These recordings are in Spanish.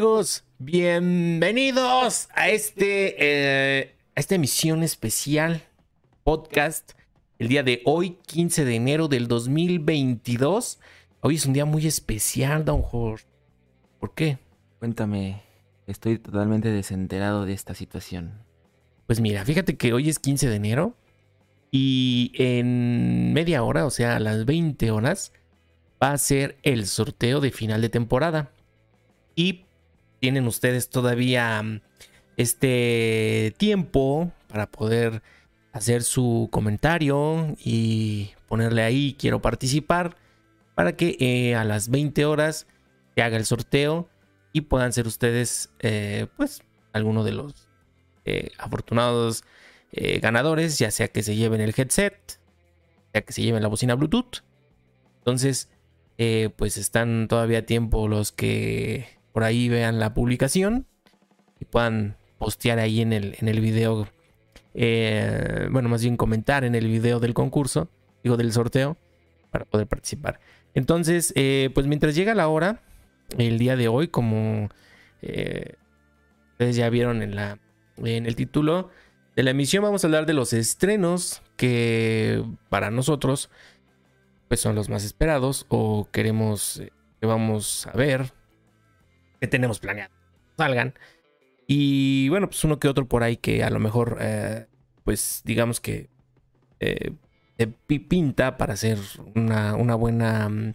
¿Qué tal amigos? Bienvenidos a este eh, a esta emisión especial podcast el día de hoy, 15 de enero del 2022. Hoy es un día muy especial, Don Jorge. ¿Por qué? Cuéntame, estoy totalmente desenterado de esta situación. Pues mira, fíjate que hoy es 15 de enero y en media hora, o sea, a las 20 horas, va a ser el sorteo de final de temporada. Y tienen ustedes todavía mm, este tiempo para poder hacer su comentario y ponerle ahí quiero participar para que eh, a las 20 horas se haga el sorteo y puedan ser ustedes eh, pues alguno de los eh, afortunados ganadores ya sea que se lleven el headset ya que se lleven la bocina bluetooth. Entonces pues están todavía a tiempo los que por ahí vean la publicación y puedan postear ahí en el, en el video eh, bueno, más bien comentar en el video del concurso, digo del sorteo, para poder participar. Entonces, eh, pues mientras llega la hora, el día de hoy, como eh, ustedes ya vieron en, la, en el título de la emisión, vamos a hablar de los estrenos que para nosotros pues son los más esperados o queremos que vamos a ver, que tenemos planeado salgan. Y bueno, pues uno que otro por ahí que a lo mejor, eh, pues digamos que eh, pinta para ser una, buena, mm,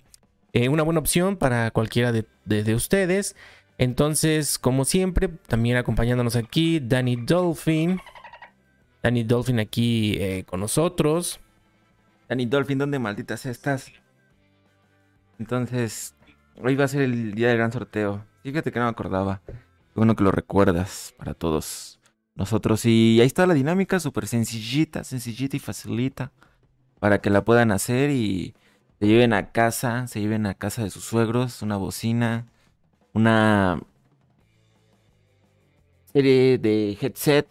eh, una buena opción para cualquiera de, ustedes. Entonces, como siempre, también acompañándonos aquí, Danny Dolphin. Danny Dolphin aquí con nosotros. Danny Dolphin, ¿dónde malditas estás? Entonces, hoy va a ser el día del gran sorteo. Fíjate que no me acordaba bueno que lo recuerdas para todos nosotros. Y ahí está la dinámica, súper sencillita, sencillita y facilita. Para que la puedan hacer y se lleven a casa, se lleven a casa de sus suegros, una bocina, una serie de headset,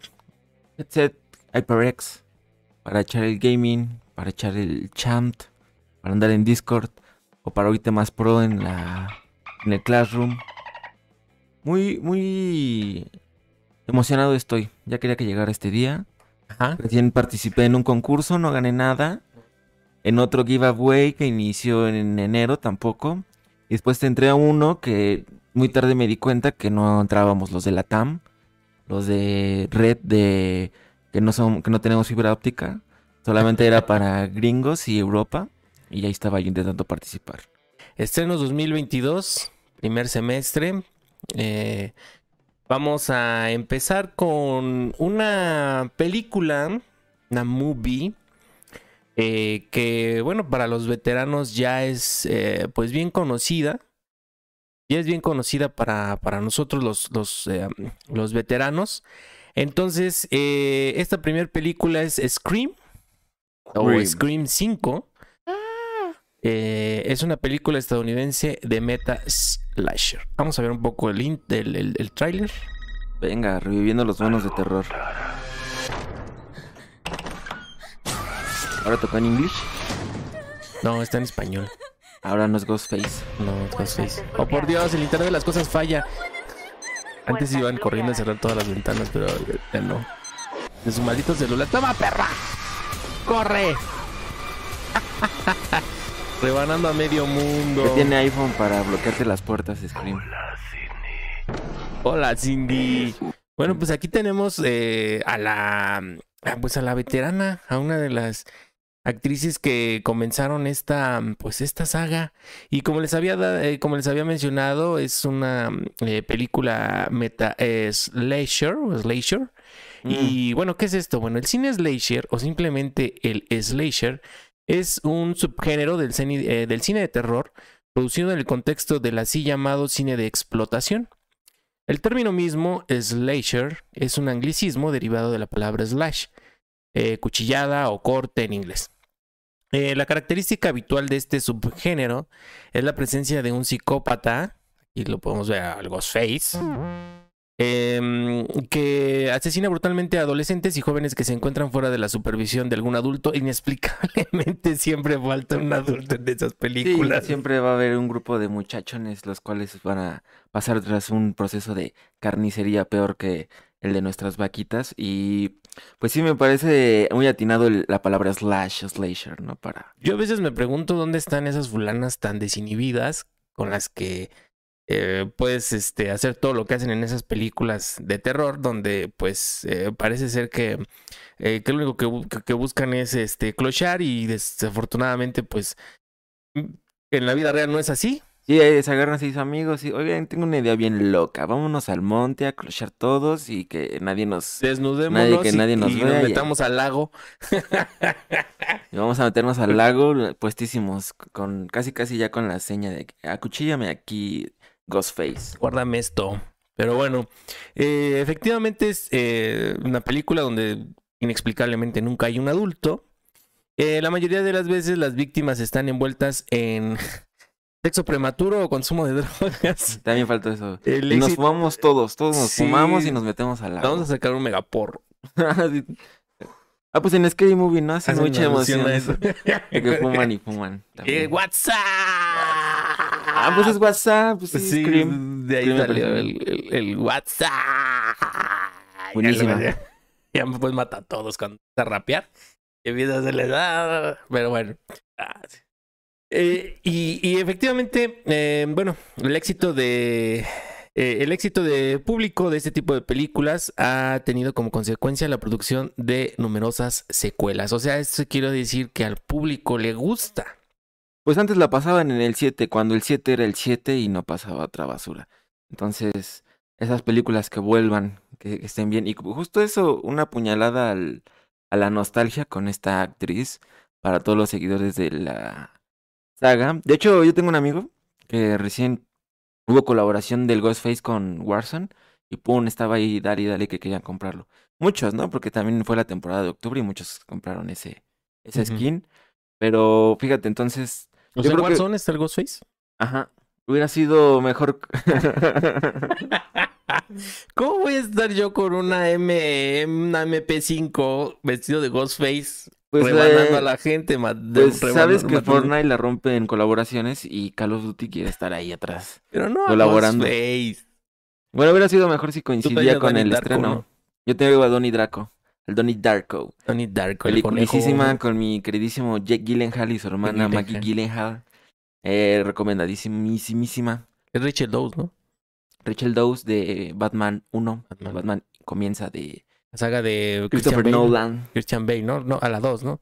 headset HyperX, para echar el gaming, para echar el chant, para andar en Discord o para ahorita más pro en la en el Classroom muy, muy emocionado estoy. Ya quería que llegara este día. Ajá. Recién participé en un concurso, no gané nada. En otro giveaway que inició en enero tampoco. Y después te entré a uno que muy tarde me di cuenta que no entrábamos los de la TAM. Los de red de que no son, que no tenemos fibra óptica. Solamente era para gringos y Europa. Y ahí estaba yo intentando participar. Estrenos 2022, primer semestre. Eh, vamos a empezar con una película, una movie, eh, que bueno, para los veteranos ya es eh, pues bien conocida. Ya es bien conocida para, para nosotros los, los, los veteranos. Entonces, esta primera película es Scream. O Scream 5. Eh, es una película estadounidense de meta slasher. Vamos a ver un poco el, el, el, tráiler. Venga, reviviendo los monos de terror. ¿Ahora tocó en inglés? No, está en español. Ahora no es Ghostface. No, es Ghostface. Oh, por Dios, el internet de las cosas falla. Antes iban corriendo a cerrar todas las ventanas, pero ya no. De su maldito celular. ¡Toma, perra! ¡Corre! Rebanando a medio mundo. Que tiene iPhone para bloquearte las puertas, Scream. Hola, Cindy. Bueno, pues aquí tenemos eh, a la pues a la veterana, a una de las actrices que comenzaron esta pues esta saga y como les había eh, como les había mencionado es una eh, película meta slasher o slasher y mm. bueno qué es esto bueno el cine slasher o simplemente el slasher es un subgénero del cine, eh, del cine de terror producido en el contexto del así llamado cine de explotación. El término mismo, slasher, es un anglicismo derivado de la palabra slash, eh, cuchillada o corte en inglés. Eh, la característica habitual de este subgénero es la presencia de un psicópata, y lo podemos ver al Ghostface, em, que asesina brutalmente a adolescentes y jóvenes que se encuentran fuera de la supervisión de algún adulto. Inexplicablemente siempre falta un adulto en esas Sí, películas. siempre va a haber un grupo de muchachones los cuales van a pasar tras un proceso de carnicería peor que el de nuestras vaquitas. Y pues sí me parece muy atinado el- la palabra slash, slasher, ¿no? Para... Yo a veces me pregunto dónde están esas fulanas tan desinhibidas con las que eh, puedes este, hacer todo lo que hacen en esas películas de terror, donde pues eh, parece ser que, eh, que lo único que, bu- que- que buscan es este, clochar y desafortunadamente pues mm, en la vida real no es así. Sí, se agarran a sus amigos y, oigan, tengo una idea bien loca. Vámonos al monte a clochar todos y que nadie nos... Desnudémonos que y- nadie nos y, vea nos y- metamos al lago. Y vamos a meternos al lago puestísimos, con casi casi ya con la seña de que, acuchíllame aquí, Ghostface. Guárdame esto. Pero bueno, eh, efectivamente es eh, una película donde inexplicablemente nunca hay un adulto. Eh, la mayoría de las veces las víctimas están envueltas en sexo prematuro o consumo de drogas. También faltó eso. El Y nos fumamos todos, todos nos Sí. fumamos y nos metemos al lago. Vamos a sacar un megaporro. Ah, pues en Scary Movie, ¿no? Hace mucha emoción eso. que fuman y fuman. WhatsApp. Ah, pues es WhatsApp, pues sí, Scream. de ahí Scream me salió el, el- el WhatsApp. Buenísima. Ya, ya pues mata a todos cuando a rapear. Y empieza a hacerle, ah, Pero bueno. Ah, sí. Eh, y, y efectivamente, eh, bueno, el éxito de. eh, el éxito de público de este tipo de películas ha tenido como consecuencia la producción de numerosas secuelas. O sea, esto quiero decir que al público le gusta. Pues antes la pasaban en el 7, cuando el 7 era el 7 y no pasaba otra basura. Entonces, esas películas que vuelvan, que, que estén bien. Y justo eso, una puñalada al, a la nostalgia con esta actriz para todos los seguidores de la saga. De hecho, yo tengo un amigo que recién hubo colaboración del Ghostface con Warzone y pum, estaba ahí, dale y dale que querían comprarlo. Muchos, ¿no? Porque también fue la temporada de octubre y muchos compraron ese, ese Ujú. skin. Pero fíjate, entonces O sea, que- Warzone está el Ghostface. Ajá. Hubiera sido mejor. ¿Cómo voy a estar yo con una M, una MP5 vestido de Ghostface pues rebanando eh, a la gente? pues sabes que Fortnite la rompe en colaboraciones y Call of Duty quiere estar ahí atrás. Pero no, colaborando. Ghostface. Bueno, hubiera sido mejor si coincidía con el estreno. ¿no? Yo tengo a Donnie Draco, el Donnie Darko. Donnie Darko, el conejo. Con mi queridísimo Jake Gyllenhaal y su hermana Maggie Gyllenhaal. Eh, recomendadísimísima. Es Rachel Dawes, ¿no? Rachel Dawes de Batman 1. Batman. Batman, comienza de La saga de Christopher Christian Bale. Nolan. Christian Bale, ¿no? No, a la 2, ¿no?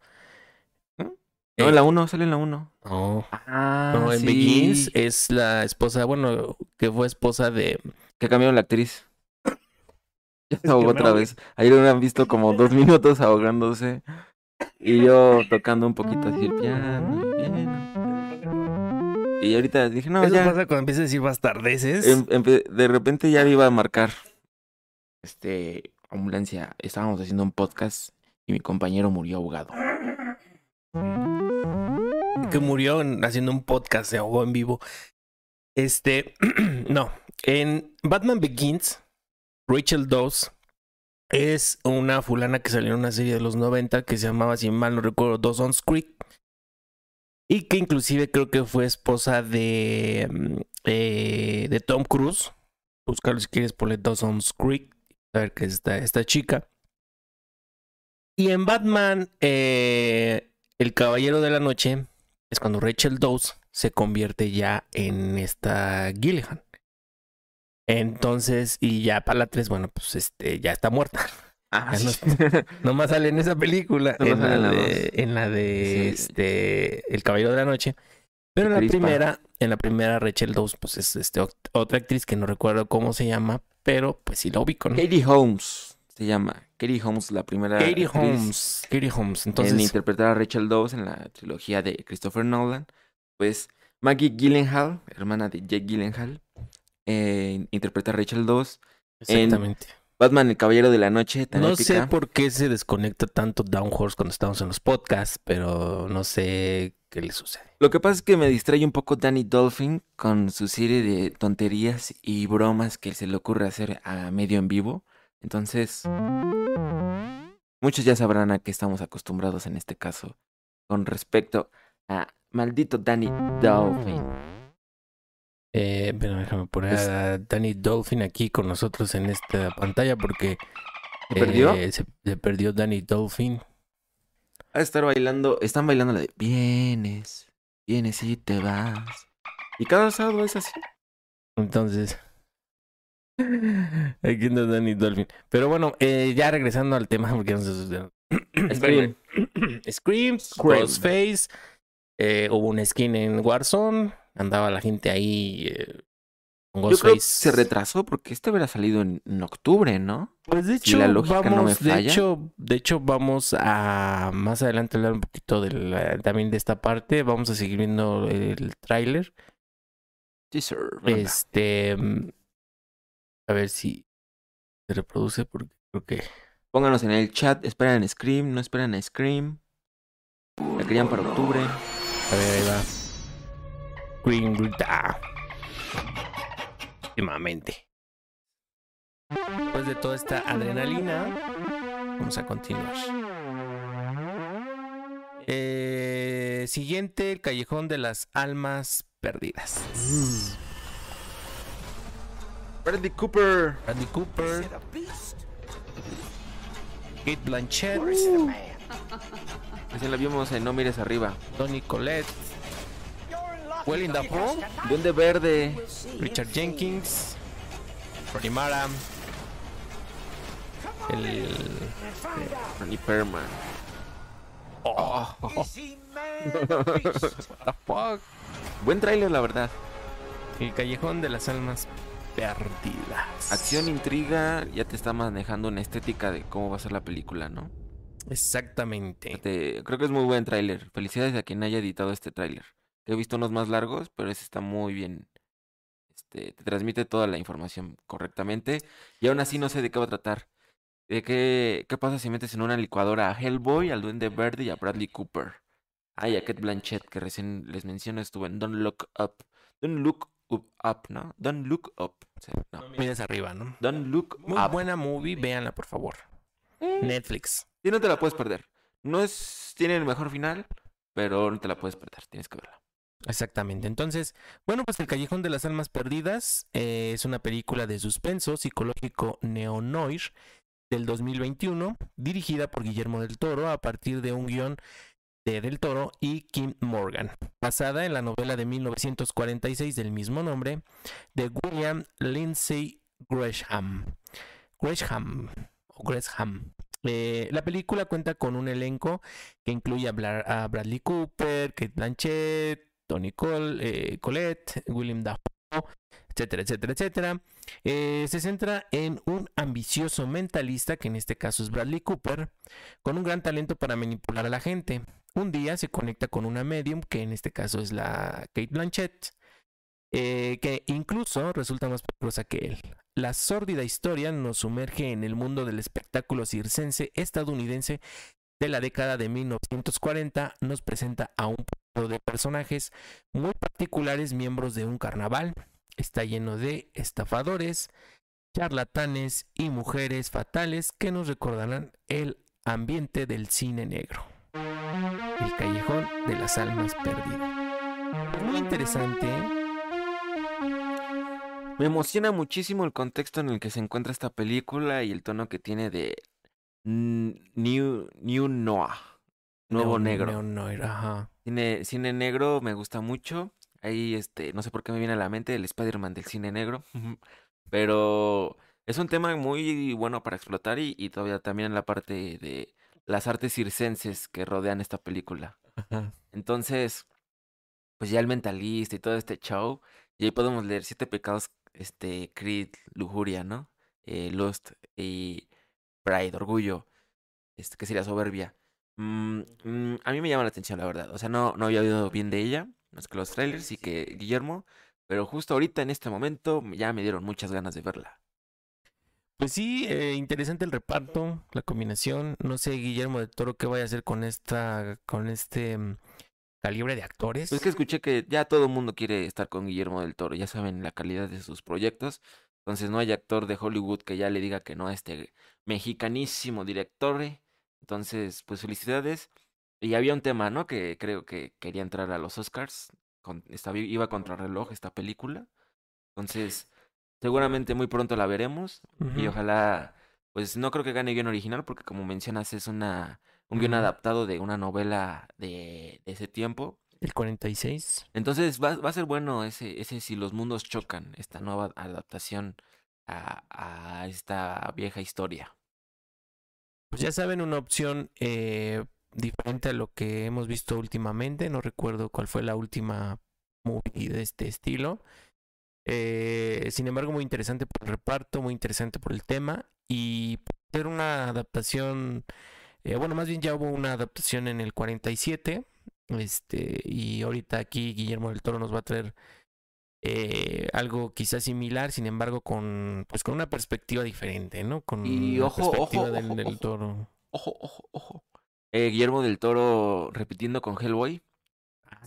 No, Eh, en la 1, sale en la 1. No, Ah, no, en sí. Begins es la esposa, bueno, que fue esposa de... Que cambiaron la actriz. Ya se ahogó que otra no, vez. Ayer hubieran visto como dos minutos ahogándose. Y yo tocando un poquito así el piano. y ahorita dije, no, Eso ya. pasa cuando empiezas a decir bastardeces. Em- de repente ya iba a marcar. Este, ambulancia. Estábamos haciendo un podcast y mi compañero murió ahogado. que murió en- haciendo un podcast, se ahogó en vivo. Este, no, en Batman Begins, Rachel Dawes es una fulana que salió en una serie de los 90 que se llamaba, si mal no recuerdo, Dawson's Creek. Y que inclusive creo que fue esposa de, mm, eh, de Tom Cruise. Buscarlo si quieres por Dawson's Creek. A ver qué es esta, esta chica. Y en Batman, eh, El Caballero de la Noche, es cuando Rachel Dawes se convierte ya en esta Gilligan. Entonces, y ya para la 3, bueno, pues este, ya está muerta. Ah, no-. Nomás sale en esa película, en, la en la de, dos. en la de Sí. este, El Caballero de la Noche. Pero en la Crispa. primera, en la primera Rachel Dawes, pues es este, ot- otra actriz que no recuerdo cómo se llama, pero pues sí la ubico, ¿no? Katie Holmes se llama. Katie Holmes, la primera. Katie actriz Holmes. Katie Holmes. En Entonces, interpretar a Rachel Dawes en la trilogía de Christopher Nolan. Pues Maggie Gyllenhaal, hermana de Jake Gyllenhaal, eh, interpreta a Rachel Dawes. en- exactamente. Batman, el Caballero de la Noche, tan No épica. sé por qué se desconecta tanto Downhorse cuando estamos en los podcasts, pero no sé qué le sucede. Lo que pasa es que me distrae un poco Danny Dolphin con su serie de tonterías y bromas que se le ocurre hacer a medio en vivo. Entonces, muchos ya sabrán a qué estamos acostumbrados en este caso con respecto a maldito Danny Dolphin. Eh, pero déjame poner a Danny Dolphin aquí con nosotros en esta pantalla porque ¿Se perdió? eh, se, se perdió Danny Dolphin. A estar bailando, están bailando la de vienes, vienes y te vas. Y cada sábado es así. Entonces, aquí anda Danny Dolphin. Pero bueno, eh, ya regresando al tema, porque no sé. Scream. Scream, Scream. Eh, hubo un skin en Warzone. Andaba la gente ahí eh, con Yo creo que se retrasó porque este hubiera salido en, en octubre, ¿no? Pues de Si hecho, la lógica no me vamos, de falla. hecho, de hecho, vamos a más adelante hablar un poquito de la- también de esta parte. Vamos a seguir viendo el tráiler. Sí, sir. Venga. Este, mm, a ver si se reproduce porque creo que Pónganos en el chat, esperan Scream, no esperan a Scream. La querían para octubre. A ver ahí va. Green Grita. Últimamente. Después de toda esta adrenalina, vamos a continuar. Eh, siguiente, el callejón de las almas perdidas. Bradley Cooper. Bradley Cooper, Kate Blanchett, Así la vimos en No Mires Arriba. Tony Collette, Willem Dafoe, Duende Verde. Richard Jenkins, Rooney Mara, el Ronnie Perman. oh, what the fuck? Buen tráiler, la verdad. el callejón de las almas perdidas. Acción, intriga, ya te está manejando una estética de cómo va a ser la película, ¿no? Exactamente. Te- creo que es muy buen tráiler. Felicidades a quien haya editado este tráiler. He visto unos más largos, pero ese está muy bien. Este, te transmite toda la información correctamente. Y aún así no sé de qué va a tratar. ¿De qué, qué pasa si metes en una licuadora a Hellboy, al Duende Verde y a Bradley Cooper? Ah, y a Kate Blanchett, que recién les menciono, estuvo en Don't Look Up. Don't Look Up, up, ¿no? Don't Look Up. O sea, no. Mires arriba, ¿no? Don't Look Muy Up. buena movie, véanla por favor. Netflix. Y no te la puedes perder. No es, tiene el mejor final, pero no te la puedes perder. Tienes que verla. Exactamente. Entonces, bueno, pues El Callejón de las Almas Perdidas eh, es una película de suspenso psicológico neo-noir del 2021, dirigida por Guillermo del Toro a partir de un guion de Del Toro y Kim Morgan, basada en la novela de 1946 del mismo nombre de William Lindsay Gresham. Gresham o Gresham. Eh, la película cuenta con un elenco que incluye a, a Bradley Cooper, Kate Blanchett, Tony Cole, eh, Collette, William Dafoe, etcétera, etcétera, etcétera. Eh, se centra en un ambicioso mentalista, que en este caso es Bradley Cooper, con un gran talento para manipular a la gente. Un día se conecta con una medium, que en este caso es la Kate Blanchett, eh, que incluso resulta más poderosa que él. La sórdida historia nos sumerge en el mundo del espectáculo circense estadounidense de la década de 1940. Nos presenta a un pueblo de personajes muy particulares, miembros de un carnaval. Está lleno de estafadores, charlatanes y mujeres fatales que nos recordarán el ambiente del cine negro. El callejón de las almas perdidas. Muy interesante. Me emociona muchísimo el contexto en el que se encuentra esta película y el tono que tiene de New, New Noah. Nuevo Neo- negro. ajá. Cine, cine negro me gusta mucho. Ahí, este, no sé por qué me viene a la mente el Spider-Man del cine negro. Pero es un tema muy bueno para explotar y, y todavía también en la parte de las artes circenses que rodean esta película. Ajá. Entonces, pues ya el mentalista y todo este show, y ahí podemos leer siete pecados, este, Creed, lujuria, ¿no? Eh, Lust y Pride, orgullo, este, que sería soberbia. Mm, mm, a mí me llama la atención, la verdad. O sea, no, no había oído bien de ella, más que los trailers y que Guillermo, pero justo ahorita en este momento ya me dieron muchas ganas de verla. Pues sí, eh, interesante el reparto, la combinación. No sé, Guillermo de Toro, qué vaya a hacer con esta, con este mm, calibre de actores. Pues que escuché que ya todo el mundo quiere estar con Guillermo del Toro, ya saben la calidad de sus proyectos. Entonces no hay actor de Hollywood que ya le diga que no a este mexicanísimo director. Entonces, pues felicidades. Y había un tema, ¿no? Que creo que quería entrar a los Oscars. Con, iba contra reloj esta película. Entonces, seguramente muy pronto la veremos. Y ojalá, pues no creo que gane guion original, porque como mencionas, es una un guion adaptado de una novela de, de ese tiempo. El 46. Entonces va, va a ser bueno ese, ese si los mundos chocan, esta nueva adaptación a, a esta vieja historia. Pues ya saben, una opción eh, diferente a lo que hemos visto últimamente. No recuerdo cuál fue la última movie de este estilo. Eh, sin embargo, muy interesante por el reparto, muy interesante por el tema. Y por ser una adaptación, eh, bueno, más bien ya hubo una adaptación en el 47. Este, y ahorita aquí Guillermo del Toro nos va a traer eh, algo quizás similar, sin embargo, con pues con una perspectiva diferente, ¿no? Con Y ojo, perspectiva ojo, del, ojo, del ojo. Toro. Ojo, ojo, ojo. Eh, Guillermo del Toro repitiendo con Hellboy.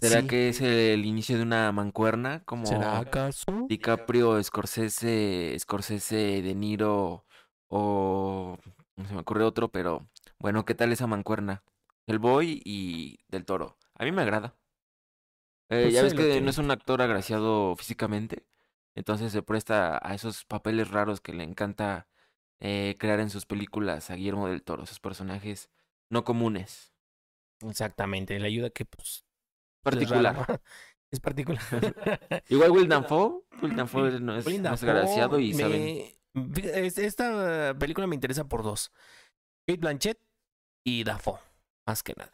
¿Será Sí. que es el inicio de una mancuerna? Como ¿Será acaso? DiCaprio, Scorsese, Scorsese, De Niro o... No se me ocurre otro, pero bueno, ¿qué tal esa mancuerna? Hellboy y del Toro. A mí me agrada. Eh, Pues ya ves que que- no es un actor agraciado físicamente, entonces se presta a esos papeles raros que le encanta eh, crear en sus películas a Guillermo del Toro, esos personajes no comunes, Exactamente, la ayuda que pues particular. Es, particular. Igual Will Dafoe, Will Dafoe no es, Dafoe agraciado y me- saben. es- Esta película me interesa por dos. Kate Blanchett y Dafoe, más que nada.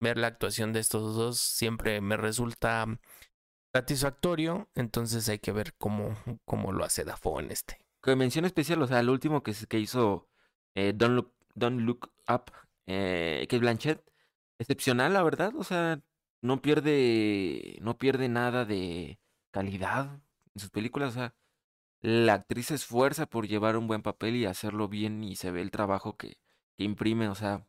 Ver la actuación de estos dos siempre me resulta satisfactorio, entonces hay que ver cómo, cómo lo hace Dafoe en este. Que mención especial, o sea, el último que, que hizo eh, Don't, Look, Up, eh, Kate Blanchett, excepcional, la verdad, o sea, no pierde, no pierde nada de calidad en sus películas, o sea, la actriz se esfuerza por llevar un buen papel y hacerlo bien y se ve el trabajo que, que imprime, o sea,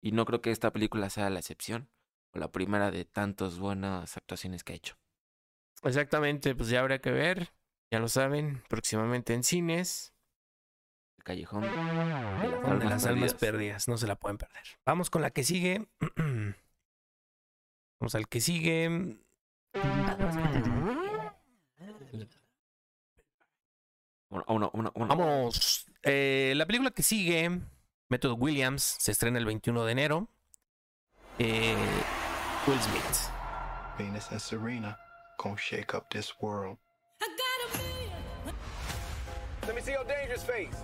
y no creo que esta película sea la excepción, o la primera de tantas buenas actuaciones que ha hecho. Exactamente, pues ya habrá que ver, ya lo saben, próximamente en cines. El callejón de las de almas, las almas perdidas. no se la pueden perder. Vamos con la que sigue. Vamos al que sigue. Vamos. Eh, la película que sigue, Método Williams, se estrena el 21 de enero. Eh, Will Smith. Venus and Serena gonna shake up this world. Let me see your dangerous face.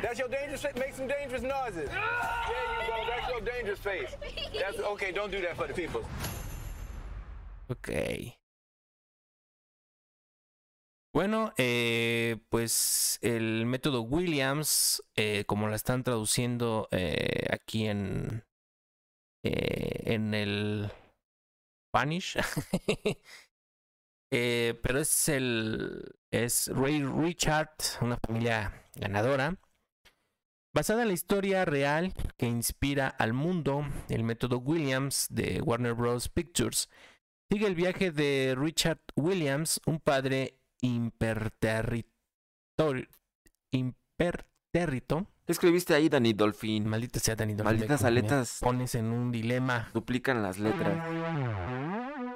That's your dangerous face. Make some dangerous noises. There you go. That's your dangerous face. That's okay. Don't do that for the people. Ok. Bueno, eh, pues el método Williams, eh, como la están traduciendo eh, aquí en, en el Spanish, pero es el es Ray Richard, una familia ganadora, basada en la historia real que inspira al mundo, el método Williams de Warner Bros. Pictures sigue el viaje de Richard Williams, un padre ¿Qué escribiste ahí, Danny Dolphin? Maldita sea Danny Dolphin, Malditas me- me aletas. Pones en un dilema Duplican las letras.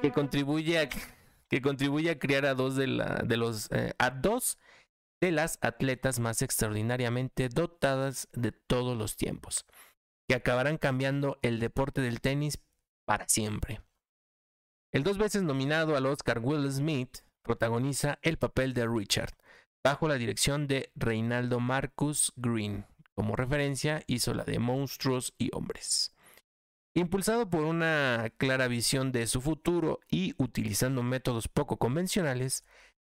que contribuye a que contribuye a crear a dos de la de los eh, a dos de las atletas más extraordinariamente dotadas de todos los tiempos, que acabarán cambiando el deporte del tenis para siempre. El dos veces nominado al Oscar Will Smith protagoniza el papel de Richard, bajo la dirección de Reinaldo Marcus Green. Como referencia hizo la de Monstruos y Hombres. Impulsado por una clara visión de su futuro y utilizando métodos poco convencionales,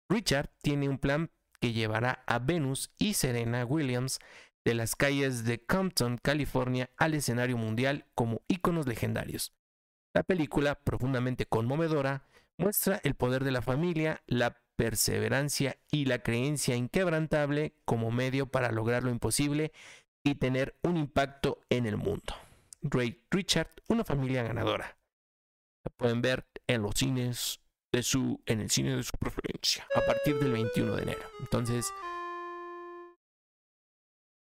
Richard tiene un plan que llevará a Venus y Serena Williams de las calles de Compton, California, al escenario mundial como íconos legendarios. La película, profundamente conmovedora, muestra el poder de la familia, la perseverancia y la creencia inquebrantable como medio para lograr lo imposible y tener un impacto en el mundo. Ray Richard, una familia ganadora. La pueden ver en los cines de su, en el cine de su preferencia, a partir del 21 de enero. Entonces,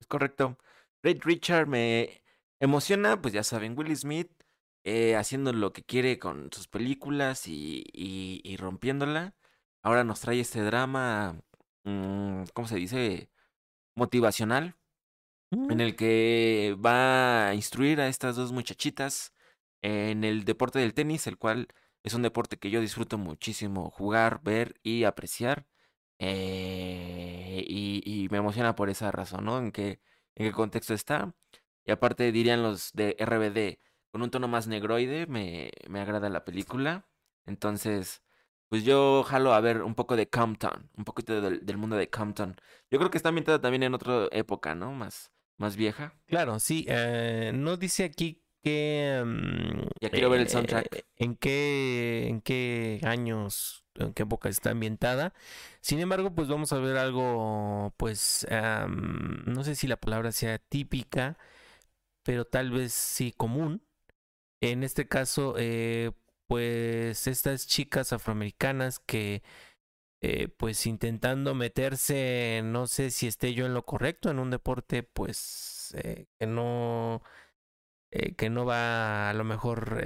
Es correcto. Ray Richard me emociona, pues ya saben, Will Smith eh, haciendo lo que quiere con sus películas y, y- y rompiéndola. Ahora nos trae este drama, mm, ¿cómo se dice? Motivacional, en el que va a instruir a estas dos muchachitas en el deporte del tenis, el cual es un deporte que yo disfruto muchísimo jugar, ver y apreciar. eh, y, y me emociona por esa razón, ¿no? En qué, en qué contexto está. Y aparte dirían los de RBD, con un tono más negroide, me, me agrada la película. Entonces, pues yo jalo a ver un poco de Compton, un poquito del, del mundo de Compton. Yo creo que está ambientada también en otra época, ¿no? Más, más vieja. claro, sí. eh, no dice aquí que... mm, Ya quiero ver el soundtrack. eh, en qué, en qué años, en qué época está ambientada. Sin embargo, pues vamos a ver algo, pues, am, no sé si la palabra sea típica, pero tal vez sí común. En este caso, eh, pues estas chicas afroamericanas que, eh, pues intentando meterse, no sé si esté yo en lo correcto, en un deporte, pues, eh, que no, que no va a lo mejor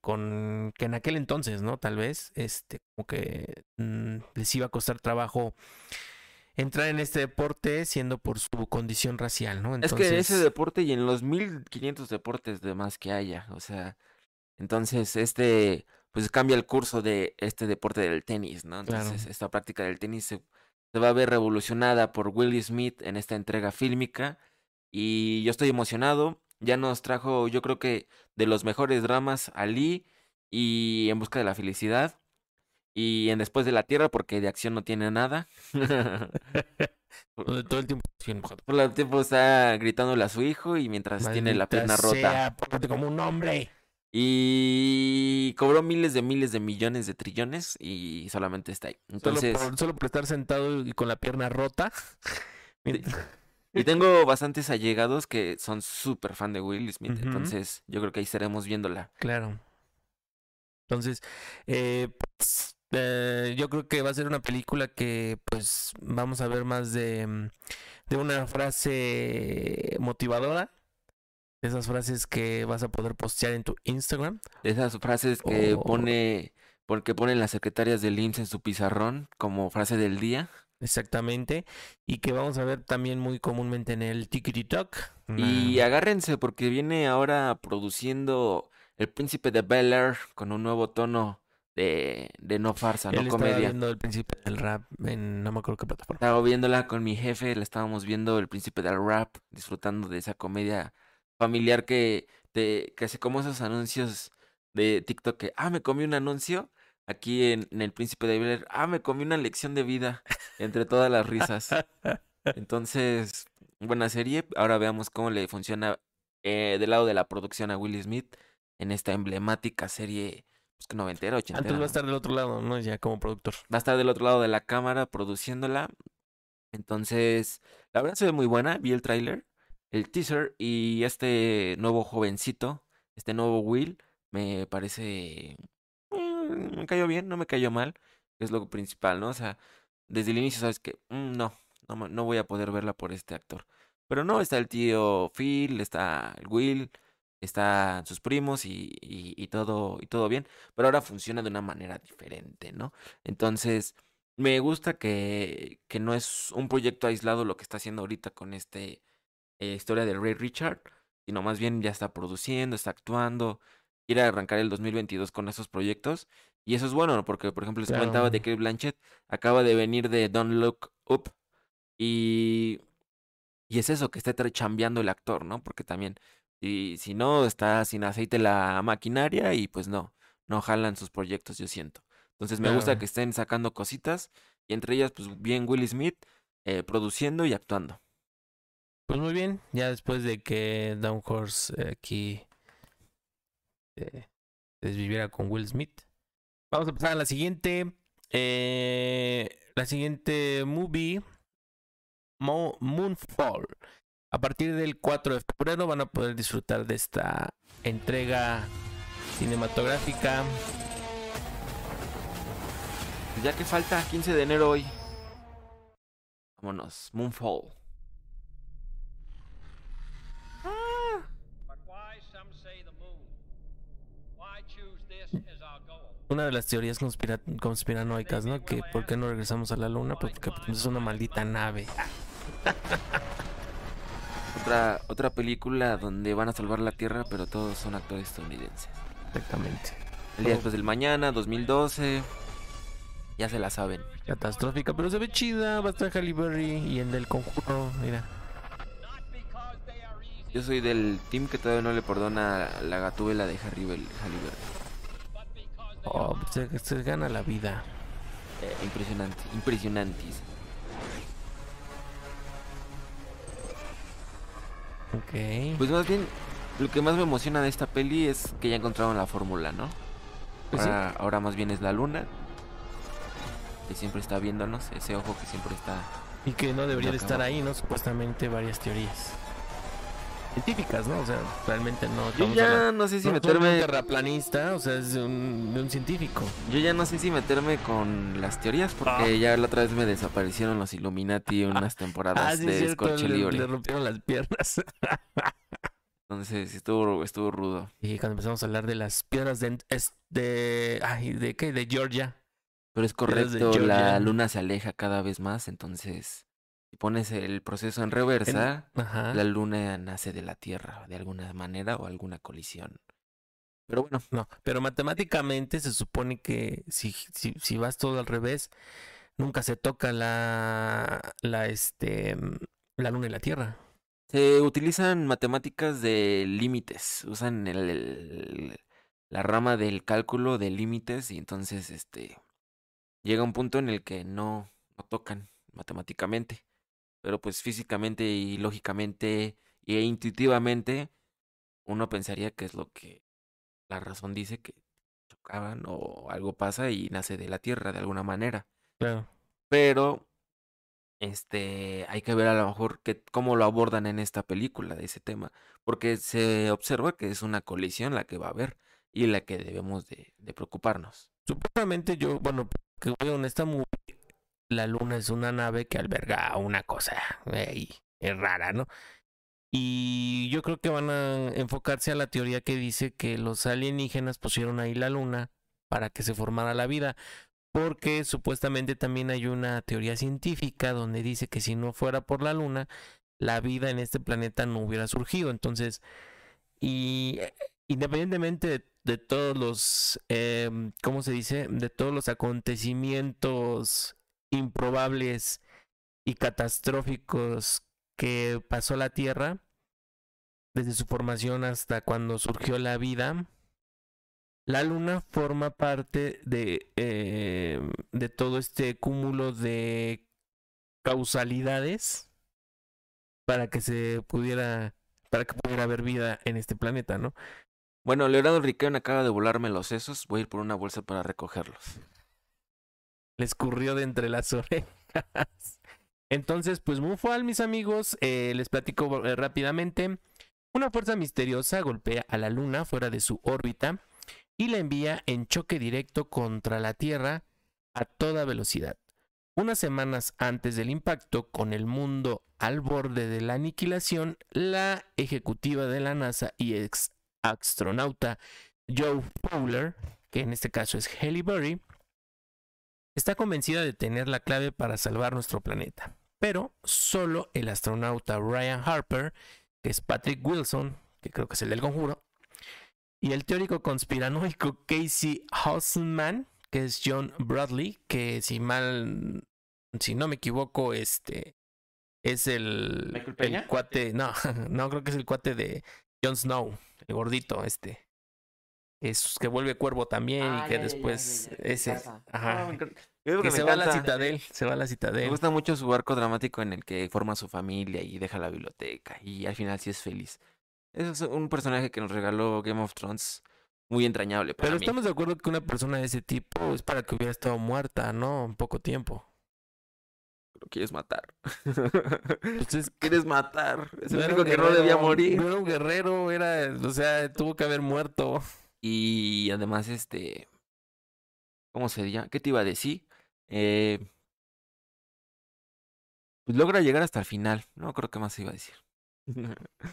con, que en aquel entonces, ¿no? Tal vez, este, como que mm, les iba a costar trabajo entrar en este deporte siendo por su condición racial, ¿no? Es que ese Entonces- deporte y en los 1500 deportes demás que haya, o sea, entonces este, pues cambia el curso de este deporte del tenis, ¿no? Claro. Entonces esta práctica del tenis se, se va a ver revolucionada por Will Smith en esta entrega fílmica y yo estoy emocionado. Ya nos trajo, yo creo que de los mejores dramas, Ali y En busca de la felicidad y en Después de la Tierra porque de acción no tiene nada. Todo el tiempo. Por el tiempo está gritándole a su hijo y mientras tiene la pierna rota. sea, pórtate como un hombre. Y cobró miles de miles de millones de trillones y solamente está ahí. Entonces, solo, por, solo por estar sentado y con la pierna rota. Y tengo bastantes allegados que son súper fan de Will Smith. Entonces, yo creo que ahí estaremos viéndola. Claro. Entonces, eh, pues, eh, yo creo que va a ser una película que, pues, vamos a ver más de, mm, de una frase motivadora. Esas frases que vas a poder postear en tu Instagram. Esas frases que pone, porque ponen las secretarias del IMSS en su pizarrón como frase del día. Exactamente. Y que vamos a ver también muy comúnmente en el TikTok. Y agárrense porque viene ahora produciendo El Príncipe de Bel Air con un nuevo tono de, de no farsa, Él no estaba comedia. viendo el principio del rap en no me acuerdo qué plataforma. Estaba viéndola con mi jefe, la estábamos viendo El Príncipe del Rap, disfrutando de esa comedia familiar que te que hace como esos anuncios de TikTok que, ah, me comí un anuncio aquí en, en El Príncipe de Bel ah, me comí una lección de vida entre todas las risas. Entonces, buena serie. Ahora veamos cómo le funciona eh, del lado de la producción a Will Smith en esta emblemática serie pues, que noventera, ochentera. Entonces va a estar del otro lado, ¿no? Ya como productor. va a estar del otro lado de la cámara produciéndola. Entonces, la verdad se ve muy buena. Vi el tráiler, el teaser y este nuevo jovencito, este nuevo Will, me parece... mm, Me cayó bien, no me cayó mal, es lo principal, ¿no? O sea, desde el inicio sabes que mm, no, no, no voy a poder verla por este actor. Pero no, está el tío Phil, está el Will, están sus primos y, y, y todo, y todo bien. Pero ahora funciona de una manera diferente, ¿no? Entonces, me gusta que, que no es un proyecto aislado lo que está haciendo ahorita con este eh, historia de Ray Richard, sino más bien ya está produciendo, está actuando, quiere arrancar el 2022 con esos proyectos. Y eso es bueno, ¿no? porque por ejemplo les Claro. comentaba de que Blanchett acaba de venir de Don't Look Up y, y es eso, que tra- chambeando el actor, ¿no? Porque también, y, si no, está sin aceite la maquinaria y pues no, no jalan sus proyectos, yo siento. Entonces me gusta que estén sacando cositas y entre ellas, pues bien Will Smith eh, produciendo y actuando. Pues muy bien, ya después de que Downhorse eh, aquí eh, desviviera con Will Smith. Vamos a pasar a la siguiente. eh, la siguiente movie, Mo- Moonfall. A partir del 4 de febrero van a poder disfrutar de esta entrega cinematográfica. Ya que falta 15 de enero hoy. Vámonos, Moonfall. Una de las teorías conspira- conspiranoicas, ¿no? Que por qué no regresamos a la luna, pues porque pues, es una maldita nave. Otra, otra película donde van a salvar la Tierra, pero todos son actores estadounidenses. Exactamente. El día después del mañana, 2012. Ya se la saben. Catastrófica, pero se ve chida. Va a estar Halle Berry y el del conjuro. Mira. Yo soy del team que todavía no le perdona la gatúbela de Harry Bell, they Oh, se, se gana la vida. Eh, impresionante, impresionantes. Ok. Pues más bien, lo que más me emociona de esta peli es que ya encontraron la fórmula, ¿no? Pues sí. Ahora, ahora más bien es la luna. Que siempre está viéndonos, ese ojo que siempre está... Y que no debería de estar ahí, ¿no? Supuestamente varias teorías. Científicas, ¿no? O sea, realmente no. Yo ya no sé si no de un meterme... terraplanista, o sea, es de un, de un científico. Yo ya no sé si meterme con las teorías porque Ah. ya la otra vez me desaparecieron los Illuminati unas temporadas Ah, sí, de cierto, Escorche le, Libre. le rompieron las piernas. Entonces estuvo, estuvo rudo. y cuando empezamos a hablar de las piedras de, es de, ay, ¿de qué? De Georgia. Pero es correcto, la luna se aleja cada vez más, entonces si pones el proceso en reversa, la luna nace de la Tierra de alguna manera o alguna colisión. Pero bueno, No, pero matemáticamente se supone que si, si, si vas todo al revés, nunca se toca la, la, este, la luna y la tierra. se utilizan matemáticas de límites, usan el- el- la rama del cálculo de límites y entonces este llega un punto en el que no, no tocan matemáticamente, pero pues físicamente y lógicamente e intuitivamente uno pensaría que es lo que la razón dice que chocaban o algo pasa y nace de la Tierra de alguna manera. Claro. Pero este hay que ver a lo mejor que, cómo lo abordan en esta película de ese tema. Porque se observa que es una colisión la que va a haber y la que debemos de, de preocuparnos. Supuestamente yo, bueno, que veo en esta movie, la luna es una nave que alberga una cosa es rara, ¿no? Y yo creo que van a enfocarse a la teoría que dice que los alienígenas pusieron ahí la luna para que se formara la vida. Porque supuestamente también hay una teoría científica donde dice que si no fuera por la luna, la vida en este planeta no hubiera surgido. Entonces, y eh, independientemente de, de todos los, em, ¿cómo se dice? De todos los acontecimientos improbables y catastróficos que pasó la Tierra, desde su formación hasta cuando surgió la vida, la Luna forma parte de, eh, de todo este cúmulo de causalidades para que se pudiera, para que pudiera haber vida en este planeta, ¿no? Bueno, Leonardo Riquelme acaba de volarme los sesos. Voy a ir por una bolsa para recogerlos. Le escurrió de entre las orejas. Entonces, pues Moonfall, mis amigos, eh, les platico eh, rápidamente. Una fuerza misteriosa golpea a la Luna fuera de su órbita y la envía en choque directo contra la Tierra a toda velocidad. Unas semanas antes del impacto, con el mundo al borde de la aniquilación, la ejecutiva de la NASA y ex astronauta Joe Fowler, que en este caso es Halle Berry, está convencida de tener la clave para salvar nuestro planeta. Pero solo el astronauta Ryan Harper, que es Patrick Wilson, que creo que es el del conjuro, y el teórico conspiranoico Casey Houseman, que es John Bradley, que si mal, si no me equivoco, este es el, ¿Michael Peña? el cuate, no, no creo que es el cuate de Jon Snow, el gordito este. Es que vuelve cuervo también Ah, y que después ese, ajá, Yo que que se me va a la citadel, se va a la Me citadel. gusta mucho su arco dramático en el que forma su familia y deja la biblioteca y al final sí es feliz. Es un personaje que nos regaló Game of Thrones muy entrañable para Pero mí. estamos de acuerdo que una persona de ese tipo es para que hubiera estado muerta, ¿no? En poco tiempo. Lo quieres matar. Entonces, quieres matar. Es el único que no debía morir. No era un guerrero, era, o sea, tuvo que haber muerto. Y además, este. ¿Cómo se llama? ¿Qué te iba a decir? Eh, pues logra llegar hasta el final. No creo que más se iba a decir.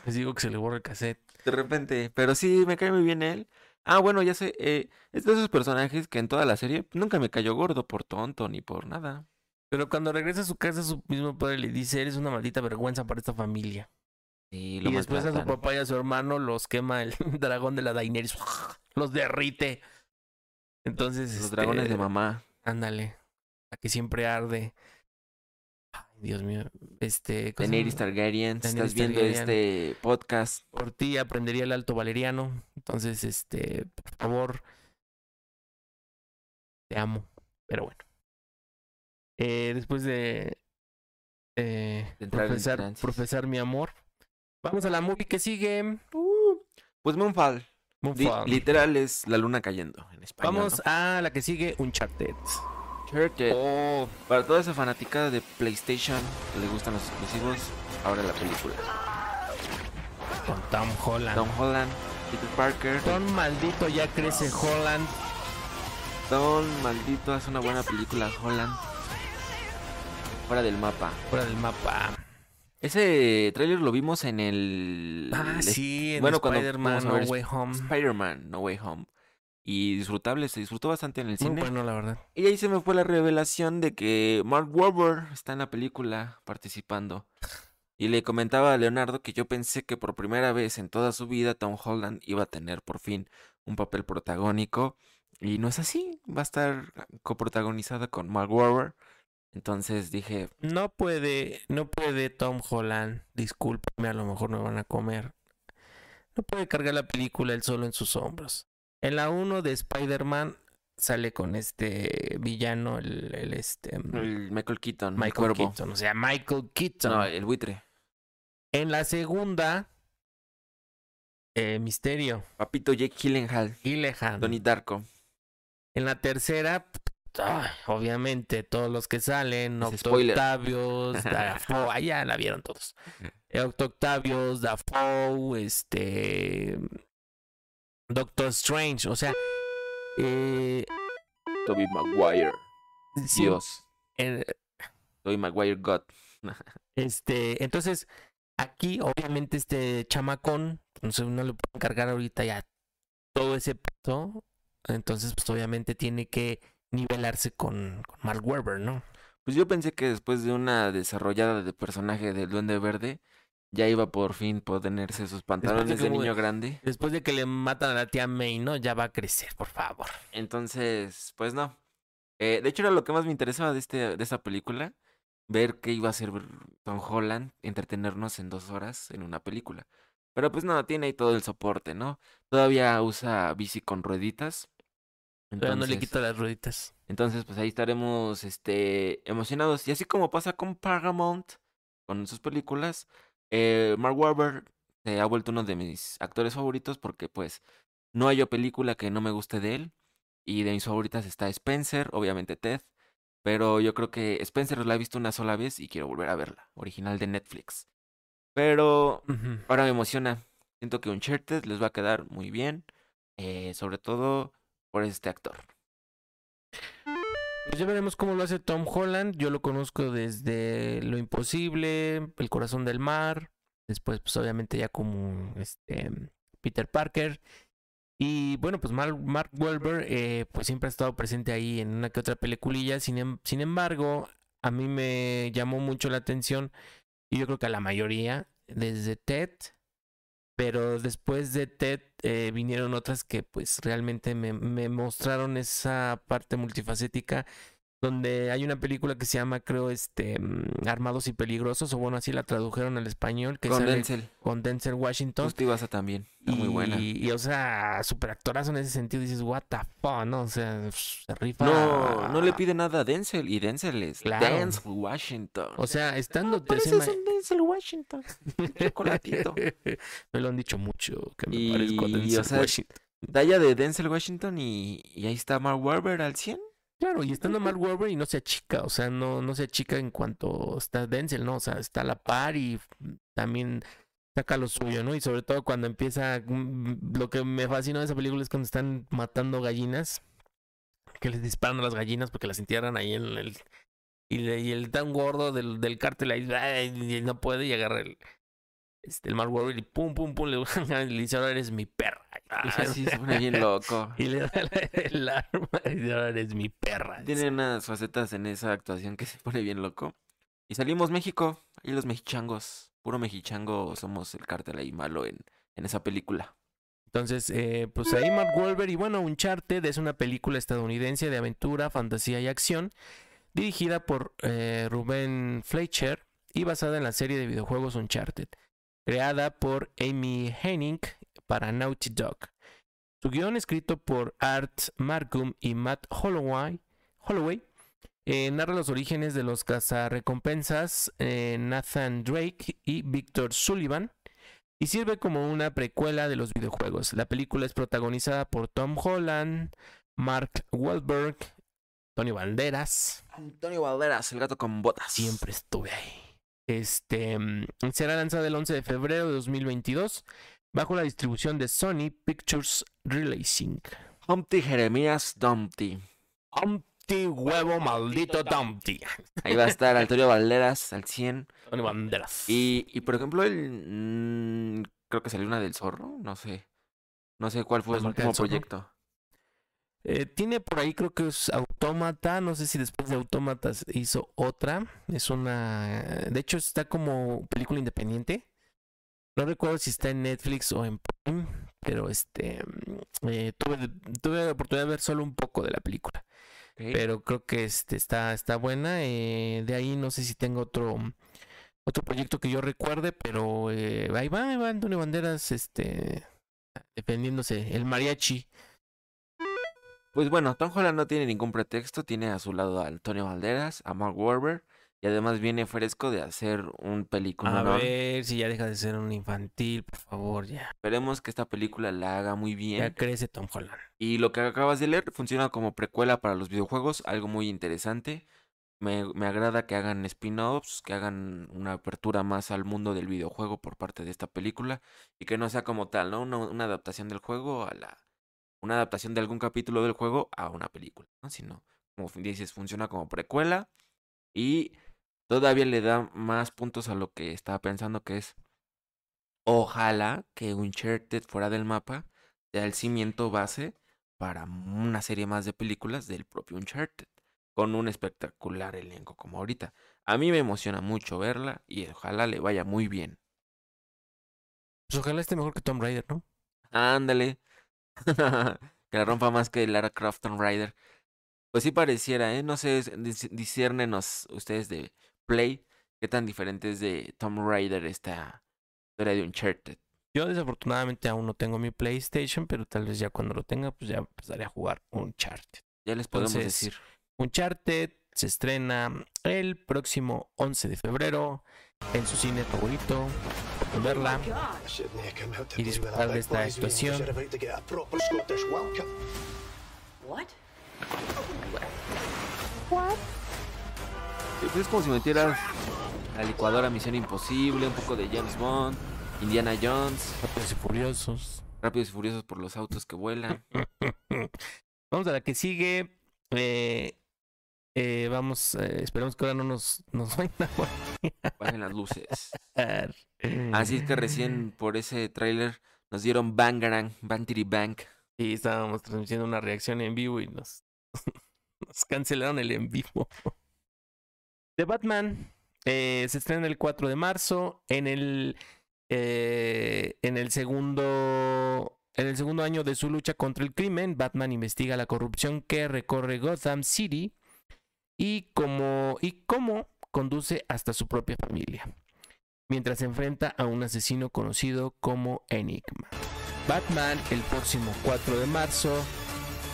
Les digo que se le borra el cassette. De repente. Pero sí, me cae muy bien él. Ah, bueno, ya sé. eh, es de esos personajes que en toda la serie nunca me cayó gordo por tonto ni por nada. Pero cuando regresa a su casa, su mismo padre le dice, eres una maldita vergüenza para esta familia. Y, lo Y después a su papá y a su hermano los quema el dragón de la Daenerys. Los derrite. Entonces, Los este, dragones de mamá. Ándale. La que siempre arde. Ay, Dios mío. Este. ¿cómo se Daenerys? Targaryen. si estás viendo Targaryen. este podcast. Por ti aprendería el alto valeriano. Entonces, este, por favor. Te amo. Pero bueno. Eh, después de, eh, De entrar en profesar, mi amor. Vamos a la movie que sigue. Pues Moonfall. Moonfall. literal es la luna cayendo en español. Vamos a la que sigue, Uncharted. Oh, Para toda esa fanaticada de PlayStation que le gustan los exclusivos, ahora la película. con Tom Holland. Tom Holland, Peter Parker. Tom maldito ya crece Holland. Tom, maldito, hace una buena película, Holland. Fuera del mapa. Fuera del mapa. Ese tráiler lo vimos en el... Ah, el- sí, en bueno, cuando Spider-Man No Way Home. Spider-Man, No Way Home. Y disfrutable, se disfrutó bastante en el Muy cine. bueno, la verdad. Y ahí se me fue la revelación de que Mark Wahlberg está en la película participando. Y le comentaba a Leonardo que yo pensé que por primera vez en toda su vida Tom Holland iba a tener por fin un papel protagónico. Y no es así, va a estar coprotagonizada con Mark Wahlberg. Entonces dije, No puede, no puede Tom Holland, discúlpeme, a lo mejor me van a comer. No puede cargar la película él solo en sus hombros. En la 1 de Spider-Man sale con este villano, el, el, este mm, el Michael Keaton, el Michael. Keaton, o sea, Michael Keaton. No, el buitre. En la segunda, eh, Misterio, Papito Jake Gyllenhaal, Gyllenhaal. Donnie Darko. En la tercera, ay, obviamente, todos los que salen, Octo. Octavios, Dafoe, ah, ya la vieron todos. Eh, Octo Octavios, Dafoe, este. Doctor Strange, o sea. Eh, Tobey Maguire. sí, Dios. Tobey Maguire God. este, entonces, aquí, obviamente, este chamacón, entonces no le pueden cargar ahorita ya todo ese peso. Entonces, pues obviamente tiene que nivelarse con, con Mark Webber, ¿no? Pues yo pensé que después de una desarrollada de personaje del Duende Verde, ya iba por fin ponerse sus pantalones de niño grande. Después de que le matan a la tía May, ¿no? Ya va a crecer, por favor. Entonces, pues no. Eh, de hecho, era lo que más me interesaba de, este, de esta película. Ver qué iba a hacer Tom Holland, entretenernos en dos horas en una película. Pero pues no, tiene ahí todo el soporte, ¿no? Todavía usa bici con rueditas. Todavía no le Entonces- quita las rueditas. Entonces, pues ahí estaremos este, emocionados. Y así como pasa con Paramount, con sus películas, eh, Mark Wahlberg se ha vuelto uno de mis actores favoritos porque, pues, no hay película que no me guste de él. Y de mis favoritas está Spencer, obviamente Ted. Pero yo creo que Spencer la he visto una sola vez y quiero volver a verla, original de Netflix. Pero ahora me emociona. Siento que Uncharted les va a quedar muy bien, eh, sobre todo por este actor. Pues ya veremos cómo lo hace Tom Holland. Yo lo conozco desde Lo Imposible, El Corazón del Mar. Después, pues obviamente ya como este Peter Parker. Y bueno, pues Mark, Wahlberg, eh, pues siempre ha estado presente ahí en una que otra peliculilla. Sin, em- sin embargo, a mí me llamó mucho la atención. Y yo creo que a la mayoría, desde Ted. Pero después de Ted eh, vinieron otras que pues realmente me, me mostraron esa parte multifacética donde hay una película que se llama creo este mm, Armados y Peligrosos o bueno así la tradujeron al español que Con sale Denzel. con Denzel Washington Justo Ibasa también. Está muy buena. y, y, o sea super actorazo en ese sentido dices what the fuck no o sea se rifa No, no le pide nada a Denzel. Y Denzel es Claro. Denzel Washington. o sea estando Pareces encima- un Denzel Washington. Chocolatito. me lo han dicho mucho que me Y, parezco a y, Denzel o sea, Washington Talla de Denzel Washington y, y ahí está Mark Wahlberg al 100. Claro, y estando Wahlberg y no se achica, o sea, no, no se achica en cuanto está Denzel, ¿no? O sea, está a la par y también saca lo suyo, ¿no? Y sobre todo cuando empieza, mm, lo que me fascinó de esa película es cuando están matando gallinas, que les disparan a las gallinas porque las entierran ahí en el... Y, le- y el tan gordo del, del cártel ahí, no puede y agarra el, este, el Mark Wahlberg y pum, pum, pum, le, le dice, ahora eres mi perra. Ah, sí, se pone bien loco. Y le da el arma y dice, ahora eres mi perra. Tiene unas facetas en esa actuación que se pone bien loco. Y salimos México, ahí los mexichangos. Puro mexichango somos el cártel ahí malo en, en esa película. Entonces, eh, pues ahí Mark Wahlberg y bueno, Uncharted es una película estadounidense de aventura, fantasía y acción, dirigida por eh, Ruben Fleischer y basada en la serie de videojuegos Uncharted, creada por Amy Hennig para Naughty Dog. Su guion escrito por Art Marcum y Matt Holloway, Holloway eh, narra los orígenes de los cazarrecompensas eh, Nathan Drake y Victor Sullivan y sirve como una precuela de los videojuegos. La película es protagonizada por Tom Holland, Mark Wahlberg, Tony Banderas. Antonio Valderas, el gato con botas. Siempre estuve ahí. Este mm, será lanzada el 11 de febrero de 2022 bajo la distribución de Sony Pictures Releasing. Humpty Jeremías Dumpty. Humpty huevo maldito Dumpty. Ahí va a estar Antonio Valderas al 100. Tony Banderas. Y, y por ejemplo, el. mm, creo que salió una del zorro, no sé. No sé cuál fue ¿La su último proyecto. Eh, tiene por ahí, creo que es Autómata. No sé si después de Autómatas hizo otra. Es una. De hecho, está como película independiente. No recuerdo si está en Netflix o en Prime. Pero este. mm, eh, tuve, tuve la oportunidad de ver solo un poco de la película. Pero creo que este está, está buena. eh, de ahí no sé si tengo otro. Otro proyecto que yo recuerde, pero eh, ahí va, ahí va Antonio Banderas, este, defendiéndose, el mariachi. Pues bueno, Tom Holland no tiene ningún pretexto, tiene a su lado a Antonio Valderas, a Mark Wahlberg y además viene fresco de hacer un película. A ver si ya deja de ser un infantil, por favor, ya. Esperemos que esta película la haga muy Ya bien. crece Tom Holland. Y lo que acabas de leer funciona como precuela para los videojuegos, algo muy interesante. Me, me agrada que hagan spin-offs, que hagan una apertura más al mundo del videojuego por parte de esta película y que no sea como tal, ¿no? Una, una adaptación del juego a la... Una adaptación de algún capítulo del juego a una película, ¿no? Sino, como dices, funciona como precuela y todavía le da más puntos a lo que estaba pensando que es ojalá que Uncharted fuera del mapa sea el cimiento base para una serie más de películas del propio Uncharted, con un espectacular elenco como ahorita. A mí me emociona mucho verla y ojalá le vaya muy bien. Pues ojalá esté mejor que Tom Raider, ¿no? Ándale. que la rompa más que Lara Croft Tomb Raider. Pues sí pareciera, ¿eh? No sé, dis- disciérnenos ustedes de Play, qué tan diferente es de Tomb Raider esta historia de Uncharted. Yo desafortunadamente aún no tengo mi PlayStation, pero tal vez ya cuando lo tenga, pues ya empezaré a jugar Uncharted. Ya les podemos Entonces, decir. Uncharted se estrena el próximo 11 de febrero en su cine favorito. Verla. y disfrutar de esta actuación. What? Sí, pues es como si metieras la licuadora Misión Imposible, un poco de James Bond, Indiana Jones, Rápidos y Furiosos. Rápidos y Furiosos por los autos que vuelan. Vamos a la que sigue. Eh, eh, vamos, eh, esperemos que ahora no nos, nos vayan a Bajen las luces. Así es que recién por ese tráiler nos dieron Bangarang, Bantity Bank. Y estábamos transmitiendo una reacción en vivo y nos, nos cancelaron el en vivo. The Batman eh, se estrena el 4 de marzo en el eh, en el segundo en el segundo año de su lucha contra el crimen. Batman investiga la corrupción que recorre Gotham City y cómo y cómo conduce hasta su propia familia, mientras se enfrenta a un asesino conocido como Enigma. Batman el próximo 4 de marzo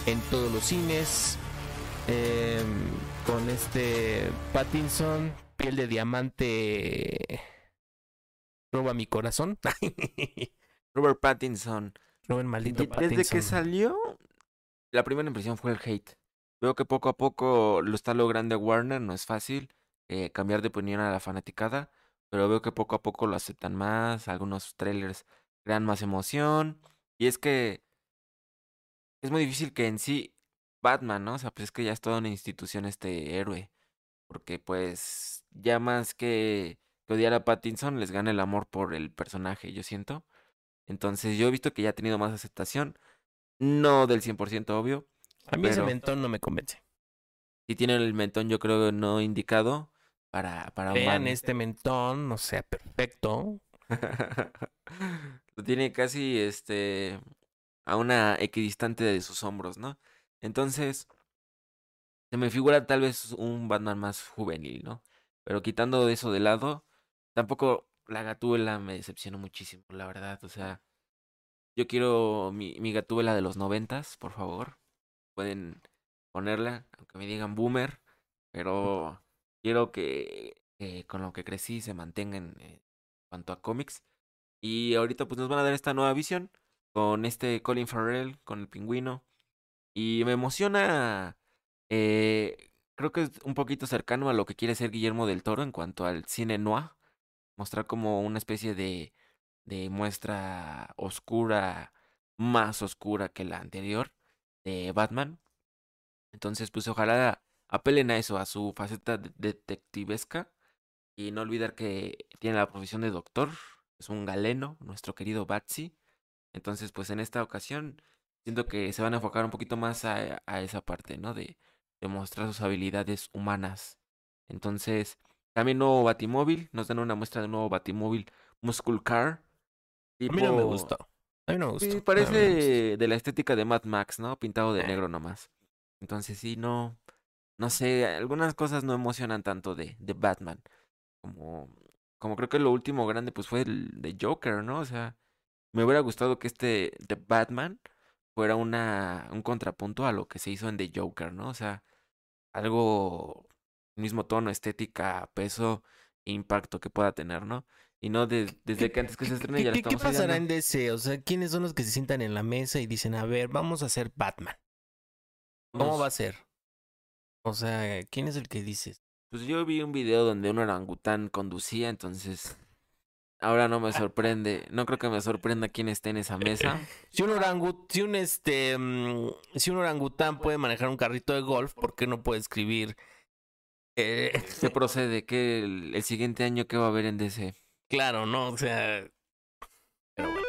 en todos los cines em, con este Pattinson, piel de diamante, roba mi corazón. Robert Pattinson, Robert maldito Y Desde que Pattinson. salió, la primera impresión fue el hate. Veo que poco a poco lo está logrando Warner, no es fácil eh, cambiar de opinión a la fanaticada, pero veo que poco a poco lo aceptan más, algunos trailers crean más emoción, y es que es muy difícil que en sí Batman, ¿no? O sea, pues es que ya es toda una institución este héroe, porque pues ya más que, que odiar a Pattinson les gana el amor por el personaje, yo siento. Entonces yo he visto que ya ha tenido más aceptación, no del 100% obvio, A mí ese pero- mentón no me convence. si tiene el mentón yo creo no indicado para, para un Vean Batman. este mentón, o sea, perfecto. Lo tiene casi este a una equidistante de sus hombros, ¿no? Entonces, se me figura tal vez un Batman más juvenil, ¿no? Pero quitando eso de lado, tampoco la Gatúbela me decepcionó muchísimo, la verdad. O sea, yo quiero mi, mi Gatúbela de los noventas, por favor. Pueden ponerla, aunque me digan boomer, pero quiero que, que con lo que crecí se mantengan en cuanto a cómics. Y ahorita pues nos van a dar esta nueva visión con este Colin Farrell, con el pingüino. Y me emociona, eh, creo que es un poquito cercano a lo que quiere ser Guillermo del Toro en cuanto al cine noir. Mostrar como una especie de, de muestra oscura, más oscura que la anterior de Batman. Entonces pues ojalá apelen a eso, a su faceta de- detectivesca. Y no olvidar que tiene la profesión de doctor, es un galeno, nuestro querido Batsy. Entonces, pues en esta ocasión siento que se van a enfocar un poquito más a, a esa parte, ¿no? De, de mostrar sus habilidades humanas. Entonces, también nuevo Batimóvil, nos dan una muestra de nuevo Batimóvil Muscle Car. A mí no me gustó. A mí no me gustó. Sí, me parece de la estética de Mad Max, ¿no? Pintado de Eh. negro nomás. Entonces sí, no, no sé, algunas cosas no emocionan tanto de, de Batman. Como, como creo que lo último grande pues fue el de Joker, ¿no? O sea, me hubiera gustado que este de Batman fuera una, un contrapunto a lo que se hizo en The Joker, ¿no? O sea, algo, mismo tono, estética, peso, impacto que pueda tener, ¿no? Y no de- desde que antes que se estrene ¿Qué, ya lo qué- qué estamos pasará en DC? O sea, ¿quiénes son los que se sientan en la mesa y dicen, a ver, vamos a hacer Batman? ¿Cómo va a ser? O sea, ¿quién es el que dices? Pues yo vi un video donde un orangután conducía, entonces ahora no me sorprende, no creo que me sorprenda quién esté en esa mesa. Si un orangut, si un este, mm, si un orangután puede manejar un carrito de golf, ¿por qué no puede escribir? Eh, ¿Qué procede? ¿Qué el, el siguiente año qué va a haber en DC? claro, ¿no? O sea, pero bueno.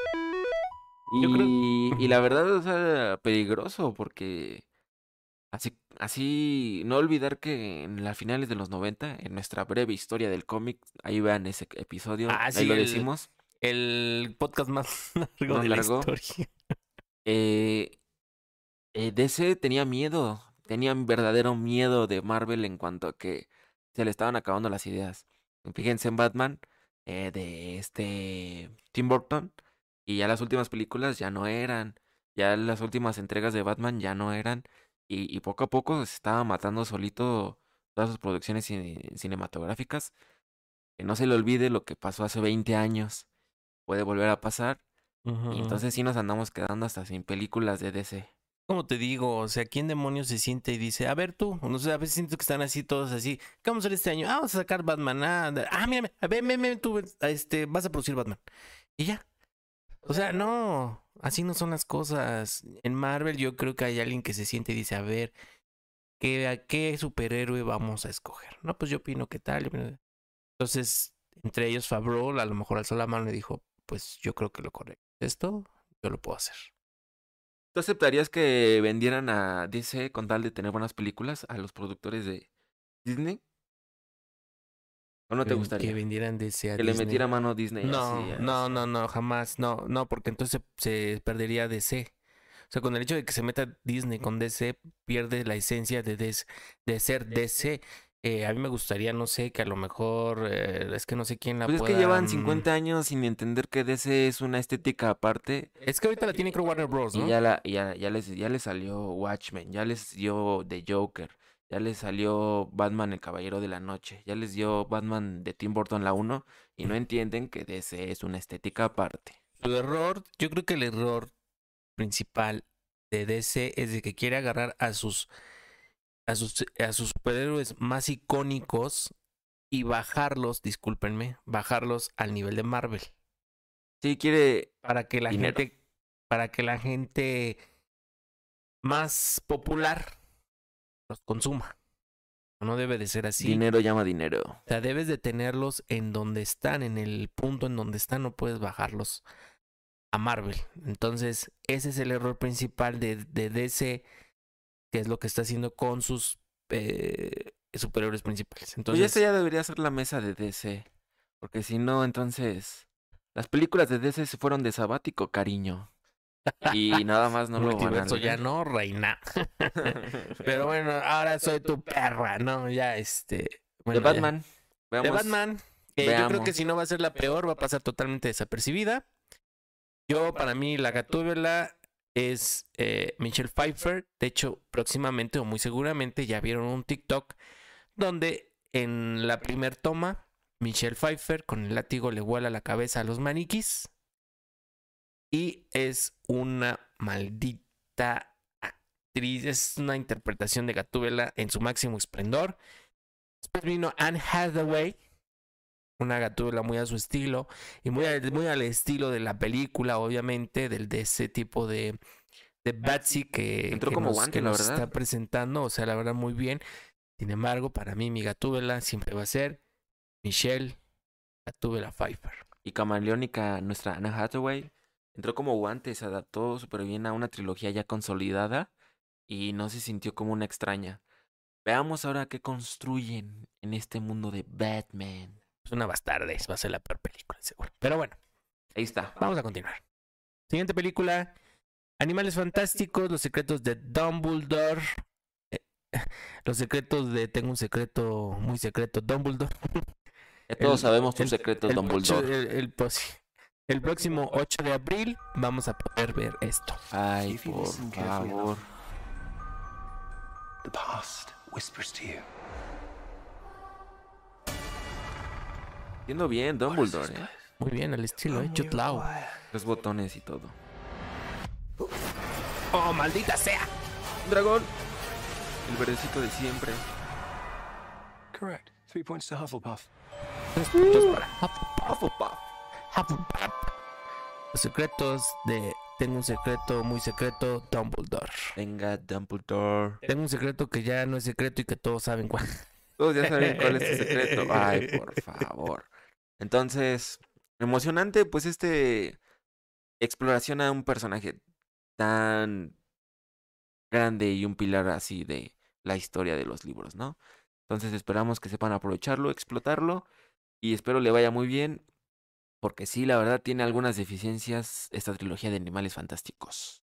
Y, Yo creo- y la verdad, o sea, peligroso porque así, así, no olvidar que en las finales de los 90, en nuestra breve historia del cómic, ahí vean ese episodio, Ah, ahí sí, lo el- decimos. El podcast más largo de largo. la historia. Eh, eh, DC tenía miedo, tenían verdadero miedo de Marvel en cuanto a que se le estaban acabando las ideas. Fíjense en Batman eh, de este Tim Burton y ya las últimas películas ya no eran, ya las últimas entregas de Batman ya no eran y, y poco a poco se estaba matando solito todas sus producciones cine- cinematográficas. Que no se le olvide lo que pasó hace 20 años. Puede volver a pasar y entonces sí nos andamos quedando hasta sin películas de DC. ¿Cómo te digo? O sea, ¿quién demonios se siente y dice, a ver tú? No sé, a veces siento que están así todos así. ¿Qué vamos a hacer este año? Ah, vamos a sacar Batman. Ah, ah mira, ven, ven, ven, tú, este, vas a producir Batman. Y ya. O sea, no, así no son las cosas. En Marvel yo creo que hay alguien que se siente y dice, a ver, ¿qué, a qué superhéroe vamos a escoger? No, pues yo opino que tal. Entonces, entre ellos Favreau a lo mejor alzó la mano y dijo, pues yo creo que lo correcto. Esto yo lo puedo hacer. ¿Tú aceptarías que vendieran a DC con tal de tener buenas películas a los productores de Disney? ¿O no te gustaría? Que vendieran DC a Que le metiera mano Disney No, así, no, así. no, no, jamás, no, no, porque entonces se, perdería DC. O sea, con el hecho de que se meta Disney con DC, pierde la esencia de, des- de ser DC. Eh, a mí me gustaría, no sé, que a lo mejor, eh, es que no sé quién la Pues es que pueda, llevan mm, 50 años sin entender que DC es una estética aparte. Es que ahorita la tiene creo Warner Bros, ¿no? Y ya, la, ya, ya, les, ya les salió Watchmen, ya les dio The Joker, ya les salió Batman el Caballero de la Noche, ya les dio Batman de Tim Burton la 1 y no entienden que DC es una estética aparte. Su error, yo creo que el error principal de DC es de que quiere agarrar a sus a sus, a sus superhéroes más icónicos y bajarlos, discúlpenme, bajarlos al nivel de Marvel Sí, quiere. para que la Dinero. gente para que la gente más popular los consuma. No debe de ser así. Dinero llama dinero. O sea, debes de tenerlos en donde están, en el punto en donde están, no puedes bajarlos a Marvel. Entonces, ese es el error principal de, de DC, que es lo que está haciendo con sus eh, superiores principales. Pues Entonces, esta ya debería ser la mesa de DC. Porque si no, entonces. Las películas de DC se fueron de sabático, cariño. Y nada más no lo van a ya no, reina. Pero bueno, ahora soy tu perra, ¿no? Ya este... de ya. Batman. De. Batman. eh, yo creo que si no va a ser la peor, va a pasar totalmente desapercibida. Yo, para mí, la gatúbela es eh, Michelle Pfeiffer. De hecho, próximamente o muy seguramente ya vieron un TikTok donde en la primer toma, Michelle Pfeiffer con el látigo le vuela la cabeza a los maniquís. Y es una maldita actriz. Es una interpretación de Gatúbela en su máximo esplendor. Después vino Anne Hathaway, una gatúbela muy a su estilo y muy al, muy al estilo de la película, obviamente, del de ese tipo de, de Batsy que, Entró que como nos, guante, que la nos verdad. está presentando, o sea, la verdad muy bien. Sin embargo, para mí mi gatúbela siempre va a ser Michelle Gatúbela Pfeiffer. Y camaleónica, nuestra Anna Hathaway, entró como guante, se adaptó súper bien a una trilogía ya consolidada y no se sintió como una extraña. Veamos ahora qué construyen en este mundo de Batman. Es una bastardez, va a ser la peor película, seguro. Pero bueno, Ahí está. Vamos a continuar. Siguiente película. Animales fantásticos, los secretos de Dumbledore. Eh, Los secretos de Tengo un secreto muy secreto, Dumbledore. Ya todos El- sabemos tus secretos, Dumbledore. el, el pos- el próximo 8 de abril vamos a poder ver esto. Ay, por favor. The past whispers to you. Siendo bien, Dumbledore, ¿eh? Muy bien, el estilo, ¿eh? Law. Los botones y todo. ¡Oh, maldita sea! Un dragón. El verdecito de siempre. Correct. Three points to Hufflepuff. Tres puntos para Hufflepuff. Los secretos de Tengo un secreto muy secreto, Dumbledore. Venga, Dumbledore. Tengo un secreto que ya no es secreto y que todos saben cuál. Todos ya saben cuál es tu secreto. Ay, por favor. Entonces, emocionante, pues este exploración a un personaje tan grande y un pilar así de la historia de los libros, ¿no? Entonces esperamos que sepan aprovecharlo, explotarlo y espero le vaya muy bien porque sí, la verdad tiene algunas deficiencias esta trilogía de animales fantásticos.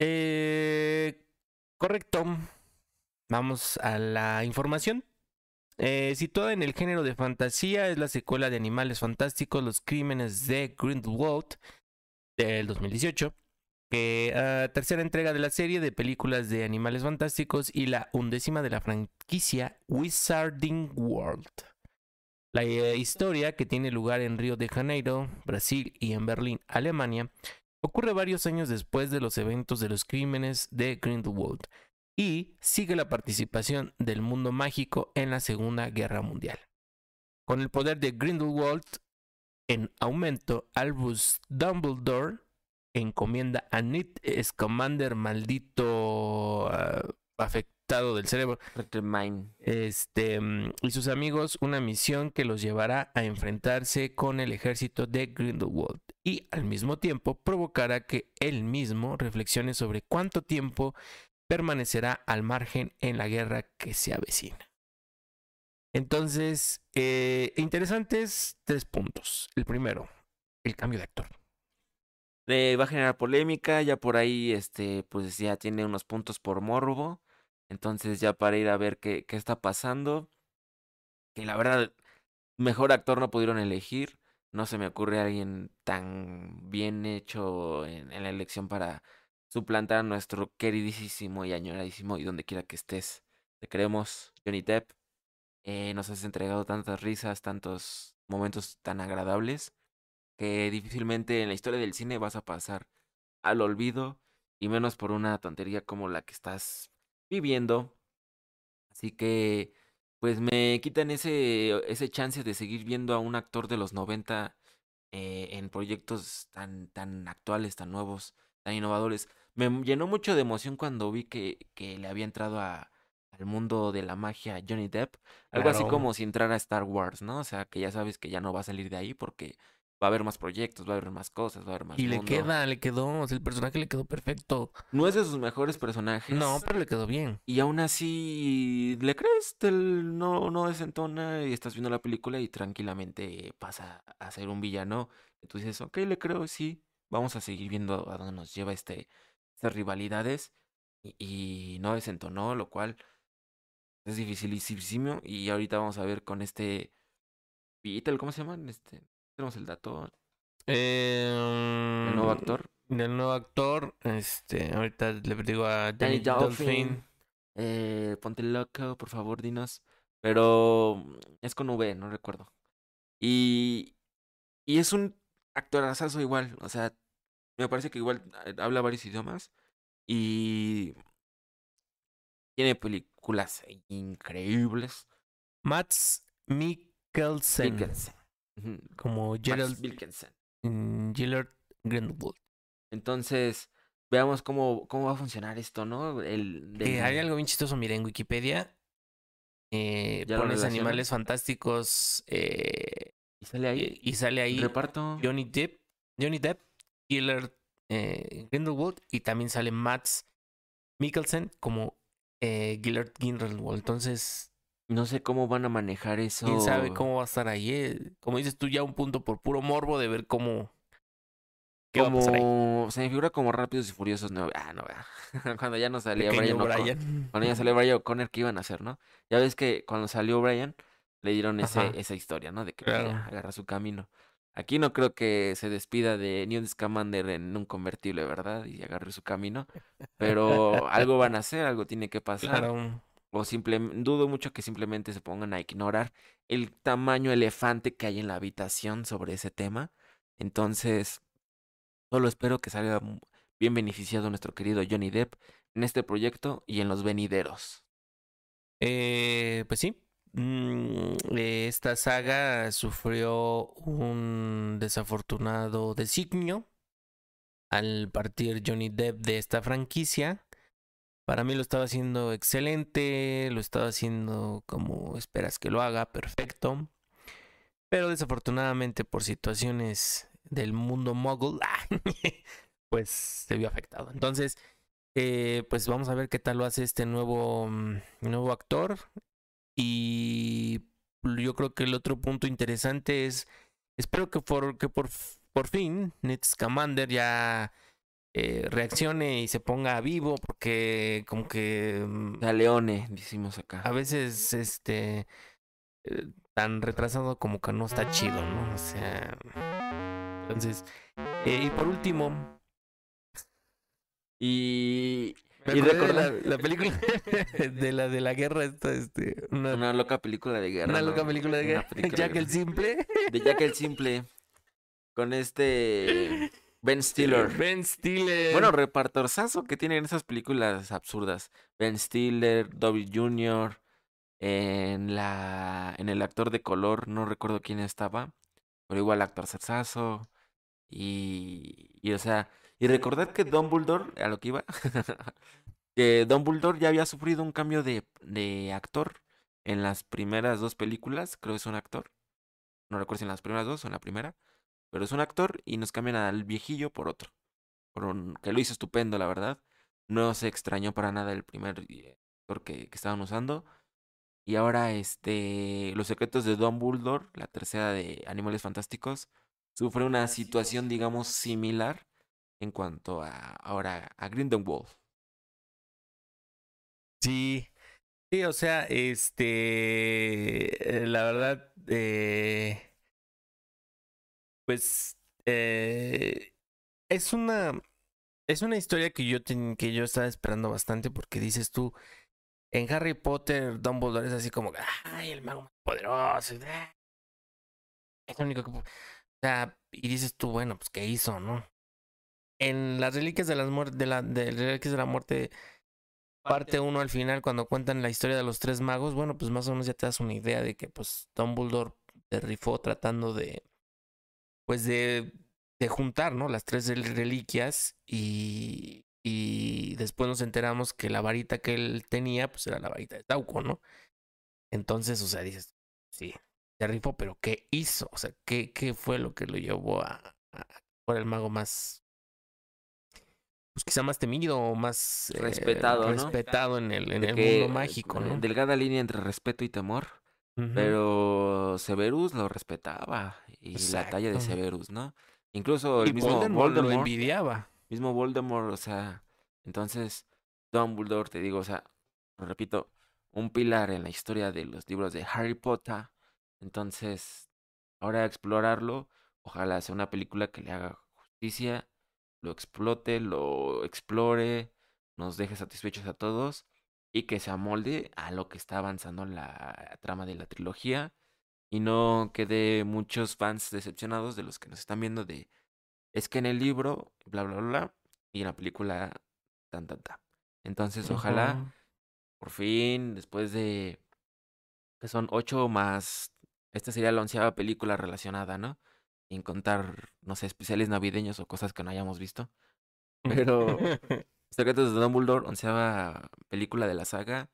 Eh, correcto. Vamos a la información. Eh, situada en el género de fantasía, es la secuela de Animales Fantásticos, Los Crímenes de Grindelwald del 2018. Que, ah, tercera entrega de la serie de películas de Animales Fantásticos y la undécima de la franquicia Wizarding World. La eh, historia, que tiene lugar en Río de Janeiro, Brasil y en Berlín, Alemania, ocurre varios años después de los eventos de los crímenes de Grindelwald y sigue la participación del mundo mágico en la Segunda Guerra Mundial. Con el poder de Grindelwald en aumento, Albus Dumbledore encomienda a Nit Scamander, maldito ah, afectado del cerebro, este, y sus amigos una misión que los llevará a enfrentarse con el ejército de Grindelwald y al mismo tiempo provocará que él mismo reflexione sobre cuánto tiempo permanecerá al margen en la guerra que se avecina. Entonces, eh, interesantes tres puntos. El primero, el cambio de actor. Eh, va a generar polémica, ya por ahí, este, pues ya tiene unos puntos por morbo. Entonces ya para ir a ver qué, qué está pasando. Que la verdad, mejor actor no pudieron elegir. No se me ocurre alguien tan bien hecho en, la elección para suplantar a nuestro queridísimo y añoradísimo y donde quiera que estés. Te queremos, Johnny Depp. Eh, nos has entregado tantas risas, tantos momentos tan agradables. que difícilmente en la historia del cine vas a pasar al olvido y menos por una tontería como la que estás viviendo. Así que pues me quitan ese, ese chance de seguir viendo a un actor de los 90 eh, en proyectos tan, tan actuales, tan nuevos, tan innovadores. Me llenó mucho de emoción cuando vi que, que le había entrado a, al mundo de la magia Johnny Depp. Algo así como si entrara a Star Wars, ¿no? O sea, que ya sabes que ya no va a salir de ahí porque va a haber más proyectos, va a haber más cosas, va a haber más Y le queda, le quedó, o sea, el personaje le quedó perfecto. No es de sus mejores personajes. No, pero le quedó bien. Y aún así, ¿le crees? Te no, no desentona y estás viendo la película y tranquilamente pasa a ser un villano. Dices, ok, le creo, sí. Vamos a seguir viendo a dónde nos lleva este, estas rivalidades. Y, y no desentonó, lo cual es dificilísimo. Y ahorita vamos a ver con este Beatle, ¿cómo se llaman? Este, tenemos el dato. Eh, El nuevo actor. Del nuevo actor, este, ahorita le digo a Danny Danny Dolphin. Dolphin. Eh, ponte loco, por favor, dinos. Pero es con V, no recuerdo. Y, y es un actorazazo igual. O sea, me parece que igual eh, habla varios idiomas. Y tiene películas increíbles. Mats Mikkelsen, Wilkinson. Como Max Gerald Wilkinson. mm, Gillard Greenwood. Entonces, veamos cómo, cómo va a funcionar esto, ¿no? El, Eh, hay algo bien chistoso, mira, en Wikipedia eh, ¿Ya lo pones animales fantásticos eh, ¿Y sale ahí? eh, y sale ahí Reparto. Johnny Depp, Johnny Depp, Gillard Grindelwald y también sale Mats Mikkelsen como Gillard Grindelwald. Entonces, No sé cómo van a manejar eso. quién sabe cómo va a estar ahí. eh. Como dices tú, ya un punto por puro morbo de ver cómo. ¿Qué va a pasar ahí? se me figura como Rápidos y Furiosos no ah no vea. cuando ya no salía Pequeño Brian, Brian. cuando ya salió Brian O'Connor qué iban a hacer no ya ves que cuando salió Brian le dieron ese, esa historia no de que pues, Claro. agarra su camino aquí no creo que se despida de Newt Scamander en un convertible verdad y agarre su camino pero algo van a hacer algo tiene que pasar Claro. O dudo mucho que simplemente se pongan a ignorar el tamaño elefante que hay en la habitación sobre ese tema. Entonces, solo espero que salga bien beneficiado nuestro querido Johnny Depp en este proyecto y en los venideros. Eh, pues sí. Mm, esta saga sufrió un desafortunado designio al partir Johnny Depp de esta franquicia. Para mí lo estaba haciendo excelente, lo estaba haciendo como esperas que lo haga, perfecto. Pero desafortunadamente por situaciones del mundo mogul, pues se vio afectado. Entonces, eh, pues vamos a ver qué tal lo hace este nuevo, mm, nuevo actor. Y yo creo que el otro punto interesante es, espero que por, que por, por fin Ned Scamander ya eh, reaccione y se ponga vivo, porque como que mm, sea, Leone, decimos acá. a veces este eh, tan retrasado como que no está chido, ¿no? O sea, entonces, eh, y por último, Y, me y recordar la, la película de la de la guerra esta, este, una, una loca película de guerra. una ¿no? loca película de guerra, película de Jack el. Simple, De Jack el Simple. Con este Ben Stiller. Ben Stiller, Bueno, repartorzazo que tienen esas películas absurdas. Ben Stiller, Dobby Jr., en la en el actor de color, no recuerdo quién estaba, pero igual actor sazo y, y o sea, y recordad que Dumbledore, a lo que iba, que Dumbledore ya había sufrido un cambio de, de actor en las primeras dos películas, creo que es un actor, no recuerdo si en las primeras dos o en la primera, pero es un actor y nos cambian al viejillo por otro por un- que lo hizo estupendo, la verdad. No se extrañó para nada el primer eh, actor que, que estaban usando. Y ahora, este, Los secretos de Dumbledore, la tercera de Animales Fantásticos, sufre una situación, digamos, similar en cuanto a ahora a Grindelwald. Sí, sí, o sea, este, eh, la verdad, eh, pues, eh, es una, es una historia que yo que yo estaba esperando bastante porque dices tú, en Harry Potter, Dumbledore es así como, ay, el mago más poderoso, ah, es lo único que, pu-". sea, y dices tú, bueno, pues ¿qué hizo, no? En las reliquias de las de la, de reliquias de la muerte, parte uno al final, cuando cuentan la historia de los tres magos, bueno, pues más o menos ya te das una idea de que pues Dumbledore te rifó tratando de, pues de, de juntar, ¿no? Las tres rel- reliquias y, y después nos enteramos que la varita que él tenía, pues era la varita de Tauco, ¿no? Entonces, o sea, dices, sí, se rifó, pero ¿qué hizo? O sea, ¿qué, qué fue lo que lo llevó a, a por el mago más, pues quizá más temido o más eh, Respetado, ¿no? respetado en el, en el mundo mágico, eh, ¿no? Delgada línea entre respeto y temor. Pero Severus lo respetaba. Y la talla de. Severus, ¿no? Incluso el y mismo Voldemort, lo envidiaba. mismo Voldemort, o sea, entonces Dumbledore, te digo, o sea, lo repito, un pilar en la historia de los libros de Harry Potter. Entonces, ahora explorarlo, ojalá sea una película que le haga justicia, lo explote, lo explore, nos deje satisfechos a todos y que se amolde a lo que está avanzando la trama de la trilogía y no quede muchos fans decepcionados de los que nos están viendo de es que en el libro bla bla bla, y en la película tan tan tan. Entonces, ojalá por fin, después de que son ocho más, esta sería la onceava película relacionada, ¿no? Sin contar, no sé, especiales navideños o cosas que no hayamos visto. Pero Secretos de Dumbledore, onceava película de la saga,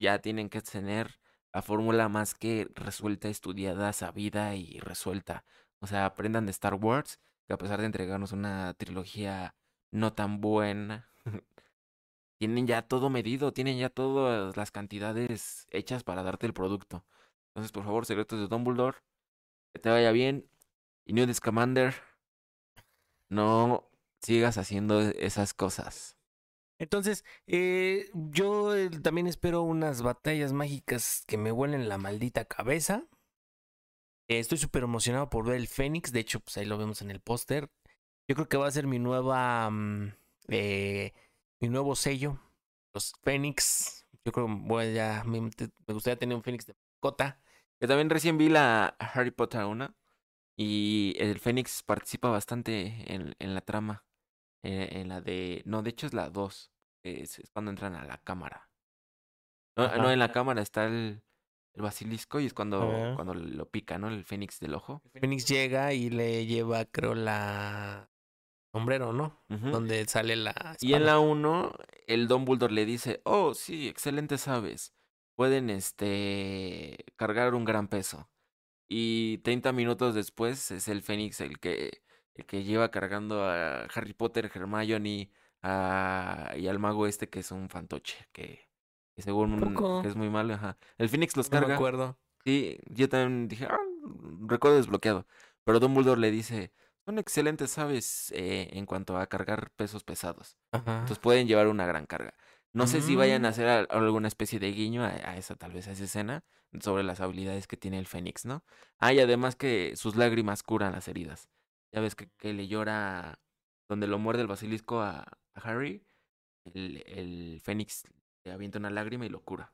ya tienen que tener la fórmula más que resuelta, estudiada, sabida y resuelta. O sea, aprendan de Star Wars, que a pesar de entregarnos una trilogía no tan buena, tienen ya todo medido, tienen ya todas las cantidades hechas para darte el producto. Entonces, por favor, Secretos de Dumbledore, que te vaya bien. Y Newt Scamander, no sigas haciendo esas cosas. Entonces, eh, yo eh, también espero unas batallas mágicas que me vuelen la maldita cabeza. Estoy súper emocionado por ver el Fénix. De hecho, pues ahí lo vemos en el póster. Yo creo que va a ser mi nueva. mm, eh, mi nuevo sello. Los Fénix. Yo creo que voy a. Me, gustaría tener un Fénix de mascota. Que también recién vi la Harry Potter 1 y el Fénix participa bastante en la trama. Eh, en la de... No, de hecho es la 2. Es, es cuando entran a la cámara. No, no, Ajá. en la cámara está el, el basilisco y es cuando, Ajá. cuando lo pica, ¿no? El Fénix del ojo. El Fénix llega y le lleva, creo, la. Sombrero, ¿no? Donde sale la. Y en la 1, el Dumbledore le dice, oh, sí, excelentes aves. Pueden, este, cargar un gran peso. Y 30 minutos después es el Fénix el que, el que lleva cargando a Harry Potter, Hermione a, y al mago este que es un fantoche, que, que según que es muy malo. Ajá. El Fénix los No me carga. acuerdo. Sí, yo también dije, ah, recuerdo desbloqueado. Pero Dumbledore le dice, son excelentes aves eh, en cuanto a cargar pesos pesados. Ajá. Entonces pueden llevar una gran carga. No sé si vayan a Mm. hacer al- alguna especie de guiño a, a esa, tal vez a esa escena, sobre las habilidades que tiene el Fénix, ¿no? Ah, y además que sus lágrimas curan las heridas. Ya ves que, que le llora donde lo muerde el basilisco a, a Harry, el, el Fénix le avienta una lágrima y lo cura.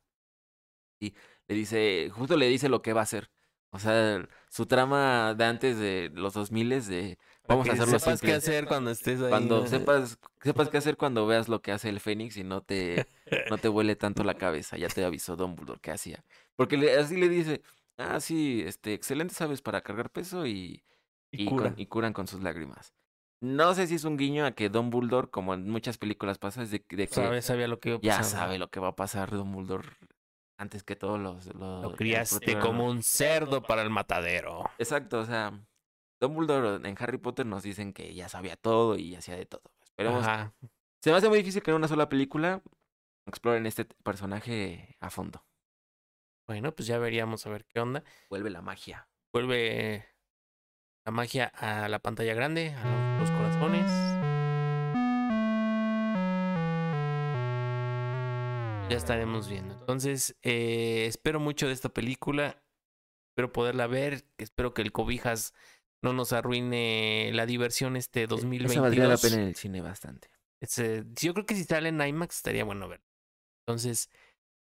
Y le dice, justo le dice lo que va a hacer. O sea, su trama de antes de los 2000 de Para vamos a hacerlo sepas qué hacer cuando estés ahí. Cuando sepas, sepas qué hacer cuando veas lo que hace el Fénix y no te, no te huele tanto la cabeza. Ya te avisó Dumbledore que hacía. Porque le- así le dice, ah, sí, este, excelentes aves para cargar peso y, Y y, cura. Con, y curan con sus lágrimas. No sé si es un guiño a que Dumbledore, como en muchas películas pasa, es de, de que Sabe- sabía lo que iba a ya pasar. sabe lo que va a pasar Dumbledore antes que todos los... los Lo criaste como un cerdo para el matadero. Exacto, o sea, Dumbledore en Harry Potter nos dicen que ya sabía todo y hacía de todo. Esperemos Ajá. Se me hace muy difícil que en una sola película exploren este personaje a fondo. Bueno, pues ya veríamos a ver qué onda. Vuelve la magia. Vuelve la magia a la pantalla grande, a los corazones. Ya estaremos viendo. Entonces, eh, espero mucho de esta película. Espero poderla ver. Espero que el Cobijas no nos arruine la diversión este 2022. Esa valdría la pena en el cine bastante. Ese- yo creo que si sale en IMAX estaría bueno ver. Entonces,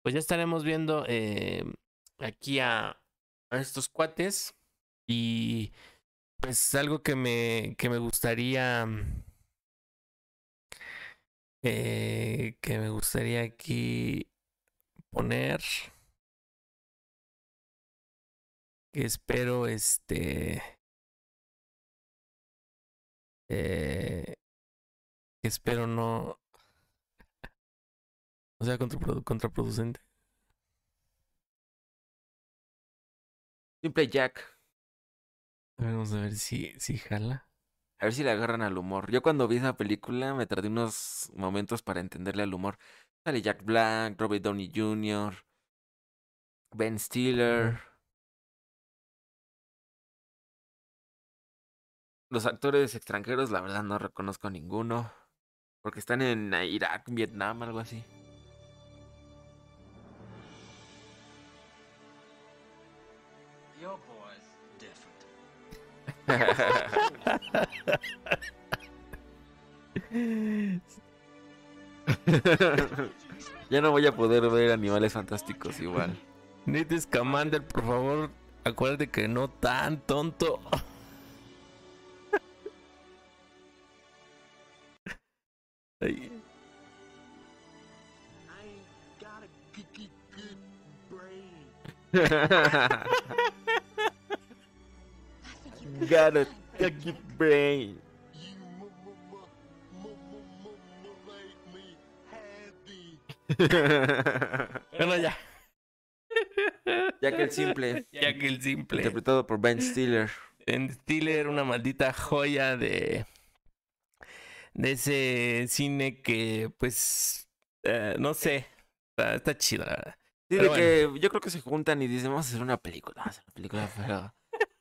pues ya estaremos viendo eh, aquí a, a estos cuates. Y pues algo que me, que me gustaría. eh, que me gustaría aquí poner. Que espero este. eh, que espero no. No sea contraprodu- contraproducente. Simple Jack. A ver, Vamos a ver si, si jala. A ver si le agarran al humor. Yo cuando vi esa película me tardé unos momentos para entenderle al humor. Sale Jack Black, Robert Downey Jr., Ben Stiller. Los actores extranjeros, la verdad, no reconozco a ninguno. Porque están en Irak, Vietnam, algo así. ya no voy a poder ver animales fantásticos igual. Nate Scamander, por favor, acuérdate que no tan tonto. Ay, make me happy. Bueno, ya. Jack el Simple, Ya que el simple. interpretado por Ben Stiller. En Stiller, una maldita joya de. De ese cine que, pues. eh, no sé. Está, está chido, la verdad. Sí, Pero de que yo creo que se juntan y dicen, vamos a hacer una película, vamos a hacer una película, pero...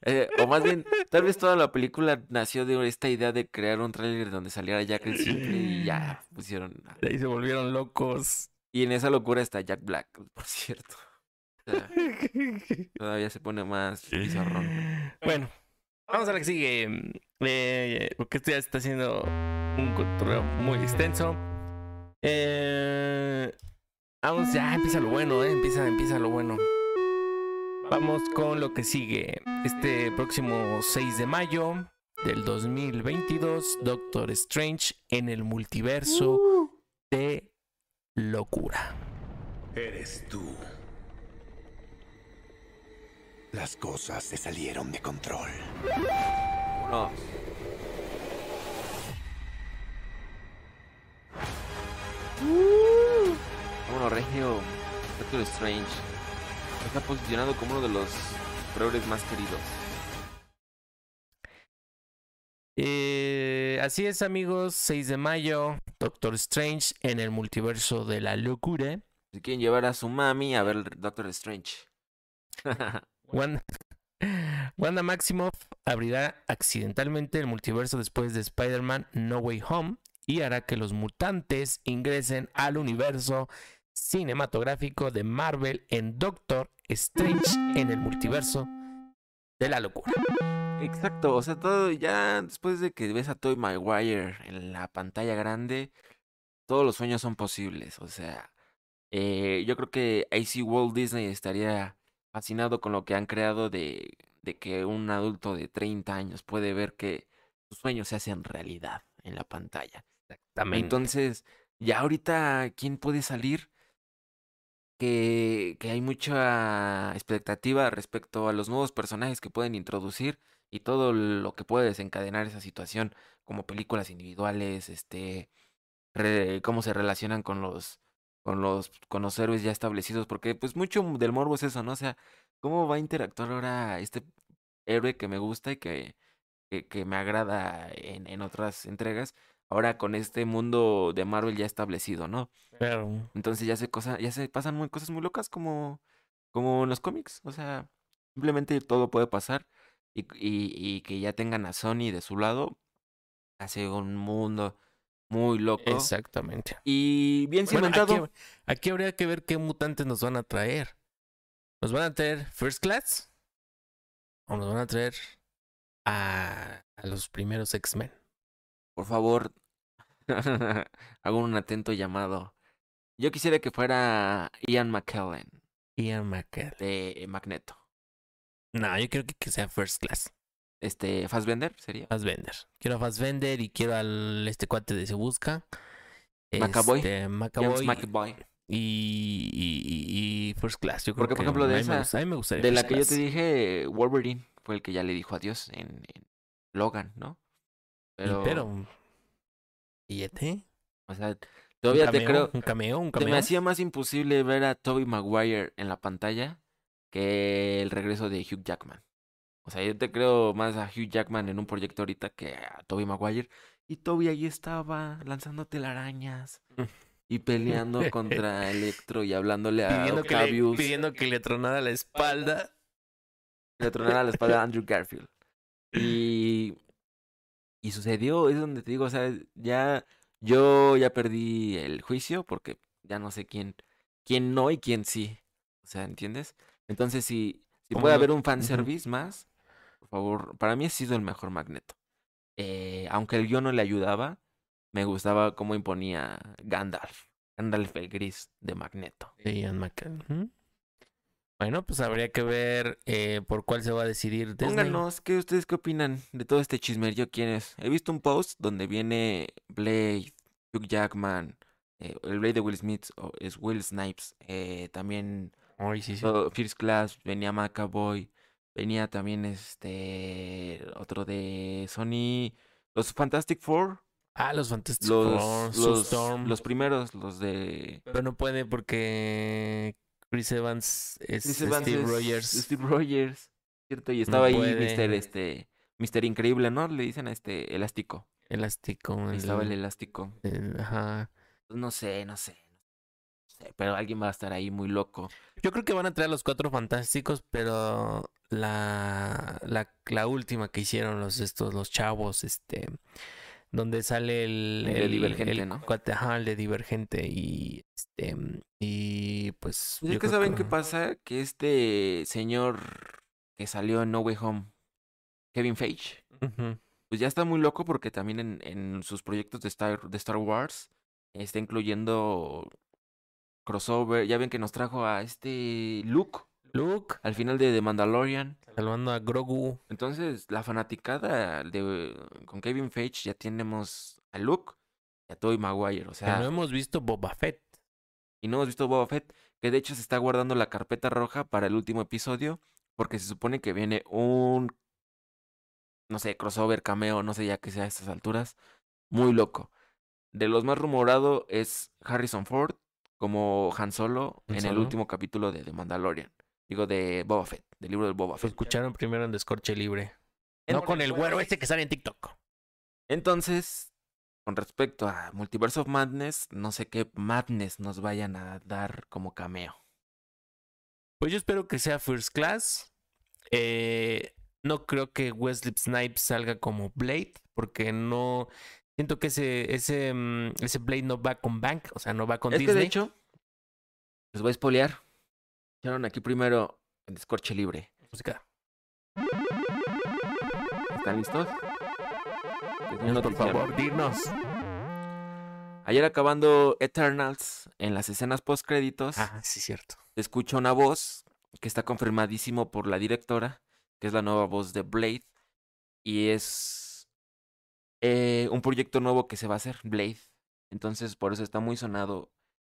eh, o más bien, tal vez toda la película nació de esta idea de crear un tráiler donde saliera Jack el Simple y ya pusieron... De ahí se volvieron locos. Y en esa locura está Jack Black, por cierto. O sea, todavía se pone más bizarrón. Bueno, vamos a la que sigue. Eh, porque esto ya está siendo un cotorreo muy extenso. Eh, vamos, ya empieza lo bueno, eh, empieza, empieza lo bueno. Vamos con lo que sigue. Este próximo 6 de mayo del 2022, Doctor Strange en el multiverso de locura. Eres tú. Las cosas se salieron de control. No. Vámonos, Regio. Doctor Strange. Está posicionado como uno de los superhéroes más queridos. Eh, así es, amigos. 6 de mayo, Doctor Strange en el multiverso de la locura. Si quieren llevar a su mami a ver Doctor Strange. Wanda, Wanda Maximoff abrirá accidentalmente el multiverso después de Spider-Man No Way Home y hará que los mutantes ingresen al universo cinematográfico de Marvel en Doctor Strange en el multiverso de la locura. Exacto, o sea, todo ya después de que ves a Toy Maguire en la pantalla grande, todos los sueños son posibles. O sea, eh, yo creo que AC Walt Disney estaría fascinado con lo que han creado de, de que un adulto de 30 años puede ver que sus sueños se hacen realidad en la pantalla. Exactamente. Entonces, ya ahorita, ¿quién puede salir? Que, hay mucha expectativa respecto a los nuevos personajes que pueden introducir y todo lo que puede desencadenar esa situación, como películas individuales, este, cómo se relacionan con los, con los, con los héroes ya establecidos, porque pues mucho del morbo es eso, ¿no? O sea, cómo va a interactuar ahora este héroe que me gusta y que, que, que me agrada en, en otras entregas, ahora con este mundo de Marvel ya establecido, ¿no? Pero, Entonces ya se cosa, ya se pasan muy, cosas muy locas como, como en los cómics. O sea, simplemente todo puede pasar. Y, y, y que ya tengan a Sony de su lado. Hace un mundo muy loco. exactamente. Y bien Bueno, cimentado. aquí, aquí habría que ver qué mutantes nos van a traer. ¿Nos van a traer First Class? ¿O nos van a traer a, a los primeros X-Men? Por favor, hago un atento llamado. Yo quisiera que fuera Ian McKellen Ian McKellen. de Magneto. No, yo creo que, que sea First Class. Este, Fassbender sería. Fassbender. Quiero a Fassbender y quiero al este cuate de Se Busca. McAvoy. Este, McAvoy. y, y, y- First Class. Yo creo Porque, por que ejemplo, de esa- gusta- a mí me gustaría De la que yo te dije, Wolverine fue el que ya le dijo adiós en, en Logan, ¿no? Pero. ¿Billete? o sea, ¿Un todavía te creo. ¿Un cameo? ¿Un cameo? me hacía más imposible ver a Toby Maguire en la pantalla que el regreso de Hugh Jackman. O sea, yo te creo más a Hugh Jackman en un proyecto ahorita que a Toby Maguire. Y Toby ahí estaba lanzando telarañas y peleando contra Electro y hablándole a pidiendo, que le, Octavius. pidiendo que le tronara la espalda. le tronara la espalda a Andrew Garfield. Y, y sucedió, es donde te digo, o sea, ya yo ya perdí el juicio porque ya no sé quién, quién no y quién sí. O sea, ¿entiendes? Entonces, si, si puede haber un fanservice más, por favor, para mí ha sido el mejor Magneto. Eh, aunque el guion no le ayudaba, me gustaba cómo imponía Gandalf. Gandalf el gris de Magneto. Ian McKellen. Bueno, pues habría que ver eh, por cuál se va a decidir Disney. Pónganos, ¿qué ustedes qué opinan de todo este chismerío? ¿Quién es? He visto un post donde viene Blade, Hugh Jackman, eh, el Blade de Will Smith o es Will Snipes, eh, también Ay, sí, sí. oh, First Class, venía McAvoy, venía también este otro de Sony, los Fantastic Four, Ah, los Fantastic los, Four, los, Storm. los primeros, los de Pero no puede porque Chris Evans es Chris Evans Steve es Rogers. Steve Rogers, ¿cierto? Y estaba ahí puede. Mr. este Mr. Increíble, ¿no? Le dicen a este elástico. Elástico. El- estaba el elástico. el- ajá. Pues no sé, no sé. No sé, pero alguien va a estar ahí muy loco. Yo creo que van a traer a los cuatro fantásticos, pero la, la, la última que hicieron los estos, los chavos, este, donde sale el, El de Divergente, ¿no? cuate, ajá, el de Divergente y este y pues. Pues yo que saben qué pasa, que este señor que salió en No Way Home, Kevin Feige, pues ya está muy loco porque también en, en sus proyectos de Star, de Star Wars está incluyendo crossover. Ya ven que nos trajo a este Luke Luke al final de The Mandalorian. salvando a Grogu. Entonces, la fanaticada de con Kevin Feige ya tenemos a Luke y a Tobey Maguire, o sea, no hemos visto Boba Fett. y no hemos visto Boba Fett, que de hecho se está guardando la carpeta roja para el último episodio, porque se supone que viene un, no sé, crossover, cameo, no sé ya que sea a estas alturas, muy loco. De los más rumorado es Harrison Ford como Han Solo en el último capítulo de The Mandalorian. Digo, de Boba Fett, del libro del Boba Lo Fett. escucharon primero en Descorche Libre. No con el güero este que sale en TikTok. Entonces, con respecto a Multiverse of Madness, no sé qué Madness nos vayan a dar como cameo. Pues yo espero que sea First Class. Eh, no creo que Wesley Snipes salga como Blade, porque no. Siento que ese, ese, mm, ese Blade no va con Bank, o sea, no va con es que Disney. de hecho, les voy a espolear. Echaron aquí primero en Descorche Libre. Música. ¿Están listos? Un Por favor, dinos. Ayer acabando Eternals, en las escenas post créditos, Ah, sí, cierto. se escucha una voz que está confirmadísimo por la directora, que es la nueva voz de Blade. Y es eh, un proyecto nuevo que se va a hacer, Blade. Entonces, por eso está muy sonado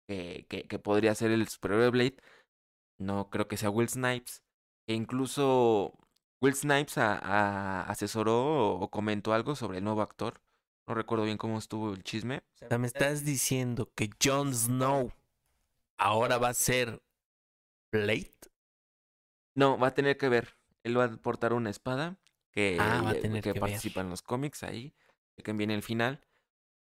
que, que, que podría ser el superhéroe de Blade. No creo que sea Will Snipes. E incluso Will Snipes a- a- asesoró o comentó algo sobre el nuevo actor. No recuerdo bien cómo estuvo el chisme. O sea, me estás diciendo que Jon Snow ahora va a ser Blade. No, va a tener que ver. Él va a portar una espada que, Ah, va a tener que que participa ver. en los cómics ahí, que viene el final.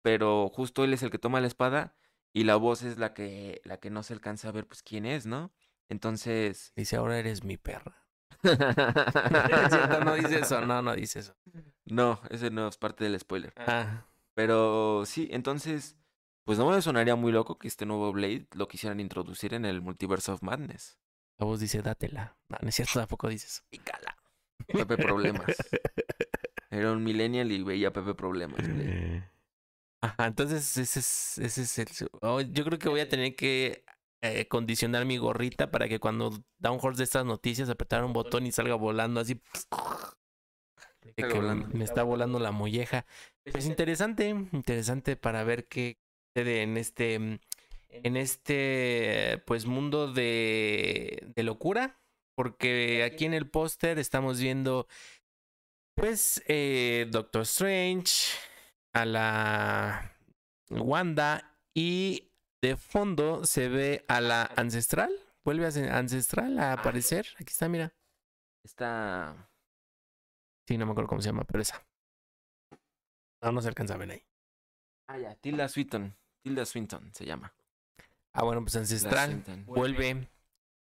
Pero justo él es el que toma la espada y la voz es la que, la que no se alcanza a ver pues quién es, ¿no? Entonces. Dice, ahora eres mi perra. No dice eso, no, no dice eso. no, ese no es parte del spoiler. Ah, Pero sí, entonces, pues no me sonaría muy loco que este nuevo Blade lo quisieran introducir en el Multiverse of Madness. la voz dice, dátela. No, no es cierto, tampoco dice eso. Pícala. Pepe Problemas. Era un millennial y veía Pepe Problemas. Blade. Ajá, entonces ese es, ese es el... oh, yo creo que voy a tener que eh, condicionar mi gorrita para que cuando da un horse de estas noticias apretar un botón y salga volando así. Que volando. me está volando la molleja. Pues interesante, interesante para ver qué sucede en este, mm, en este, pues mundo de, de locura, porque aquí en el póster estamos viendo, pues, eh, Doctor Strange, a la Wanda y de fondo se ve a la ancestral, vuelve a ser ancestral a aparecer. Aquí está, mira. Está. Sí, no me acuerdo cómo se llama, pero esa. No, no se alcanza a ver ahí. Ah, ya. Tilda Swinton. Tilda Swinton se llama. Ah, bueno, pues ancestral vuelve,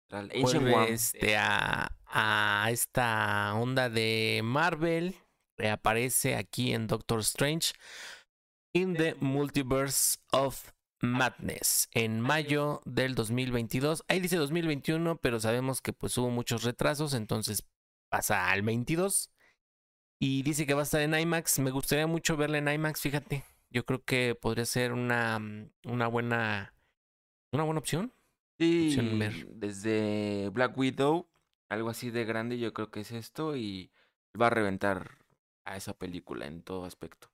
Ancestral. Vuelve este, a, a esta onda de Marvel. Reaparece aquí en Doctor Strange. In the Multiverse of Madness. En mayo del 2022. Ahí dice 2021, pero sabemos que pues hubo muchos retrasos. Entonces pasa al 22. Y dice que va a estar en IMAX. Me gustaría mucho verla en IMAX, fíjate. Yo creo que podría ser una, una buena. Una buena opción. Sí, opción ver. desde Black Widow, algo así de grande, yo creo que es esto y va a reventar a esa película en todo aspecto.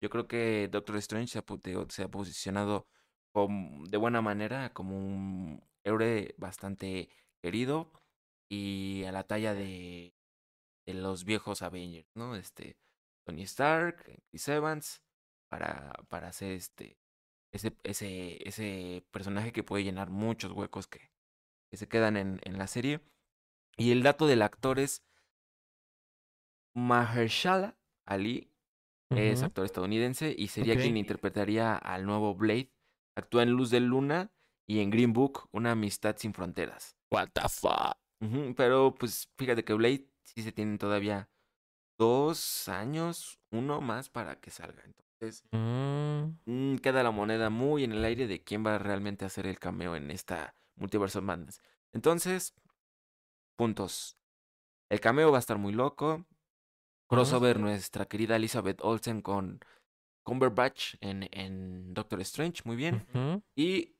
Yo creo que Doctor Strange se ha, se ha posicionado de buena manera como un héroe bastante querido y a la talla de, de los viejos Avengers, ¿no? Este Tony Stark, Chris Evans, para, para hacer este ese, ese, ese personaje que puede llenar muchos huecos que, que se quedan en, en la serie. Y el dato del actor es Mahershala Ali, es actor estadounidense y sería quien interpretaría al nuevo Blade. Actúa en Luz de Luna y en Green Book, Una amistad sin fronteras. What the fuck. Pero pues fíjate que Blade sí se tienen todavía dos años, uno más para que salga. Entonces, Mm, Mm, queda la moneda muy en el aire de quién va realmente a hacer el cameo en esta Multiverse of Madness. Entonces, puntos. El cameo va a estar muy loco. Crossover nuestra querida Elizabeth Olsen con Cumberbatch en, en Doctor Strange, muy bien. Y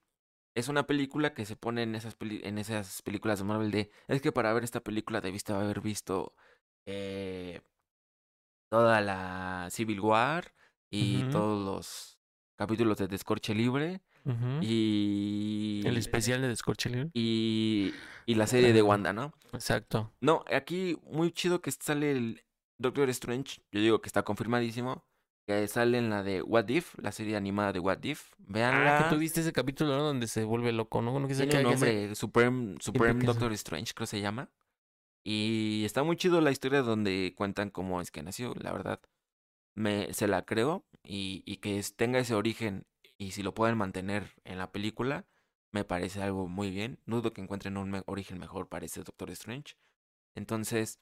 es una película que se pone en esas, peli- en esas películas de Marvel de... Es que para ver esta película debiste haber visto eh, toda la Civil War y todos los capítulos de Descorche Libre y... El especial de Descorche Libre. Y, y la serie de Wanda, ¿no? Exacto. No, aquí muy chido que sale el Doctor Strange. Yo digo que está confirmadísimo. Que sale en la de What If, la serie animada de What If. Veanla. Ah, que tú viste ese capítulo, ¿no? Donde se vuelve loco, ¿no? No, que Tiene un que se- nombre, Supreme, Doctor Strange, creo se llama. Y está muy chido la historia donde cuentan cómo es que nació, la verdad. Me, se la creo y, y que tenga ese origen y si lo pueden mantener en la película, me parece algo muy bien. Dudo que encuentren un me- origen mejor para ese Doctor Strange. Entonces,